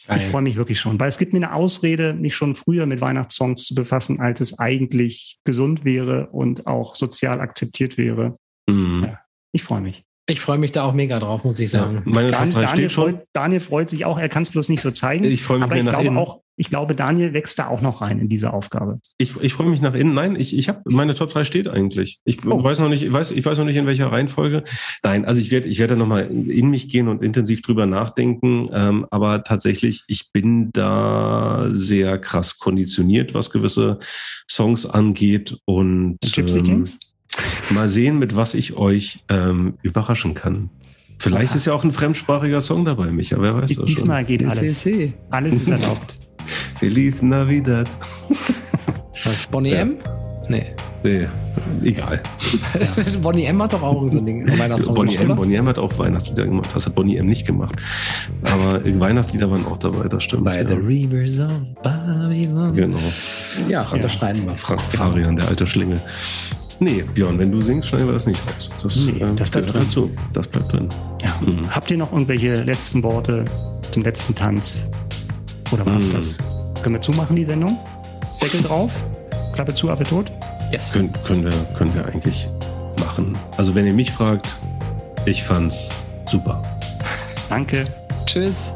Geil. Ich freue mich wirklich schon, weil es gibt mir eine Ausrede, mich schon früher mit Weihnachtssongs zu befassen, als es eigentlich gesund wäre und auch sozial akzeptiert wäre. Mhm. Ja, ich freue mich. Ich freue mich da auch mega drauf, muss ich sagen. Ja, meine Dan Daniel, steht schon. Freut, Daniel freut sich auch, er kann es bloß nicht so zeigen. Ich freue mich aber ich glaube innen. auch, ich glaube, Daniel wächst da auch noch rein in diese Aufgabe. Ich, ich freue mich nach innen. Nein, ich, ich habe meine Top 3 steht eigentlich. Ich oh. weiß noch nicht, ich weiß, ich weiß noch nicht in welcher Reihenfolge. Nein, also ich werde ich werde nochmal in mich gehen und intensiv drüber nachdenken. Ähm, aber tatsächlich, ich bin da sehr krass konditioniert, was gewisse Songs angeht. Und Gypsy ähm, Mal sehen, mit was ich euch ähm, überraschen kann. Vielleicht Aha. ist ja auch ein fremdsprachiger Song dabei, Micha, wer weiß das Diesmal schon. geht alles. Alles ist erlaubt. Feliz Navidad. Was, Bonnie ja. M? Nee. Nee, egal. Ja. Bonnie M hat doch auch so ein Ding. Weihnachtssong Bonnie M, Bonnie M hat auch Weihnachtslieder gemacht. Das hat Bonnie M nicht gemacht. Aber Weihnachtslieder waren auch dabei, das stimmt. Bei ja. The Rivers of Babylon. Genau. Ja, Fra unterschreiben wir. Fra Farian, der alte Schlingel. Nee, Björn, wenn du singst, schneiden wir das nicht raus. Das, nee, äh, das bleibt drin. Dazu. Das bleibt drin. Ja. Mhm. Habt ihr noch irgendwelche letzten Worte zum letzten Tanz? Oder war es mhm. das? Können wir zumachen, die Sendung? Deckel drauf? Klappe zu, Affe tot? Yes. Können, können, wir, können wir eigentlich machen. Also wenn ihr mich fragt, ich fand's super. Danke. Tschüss.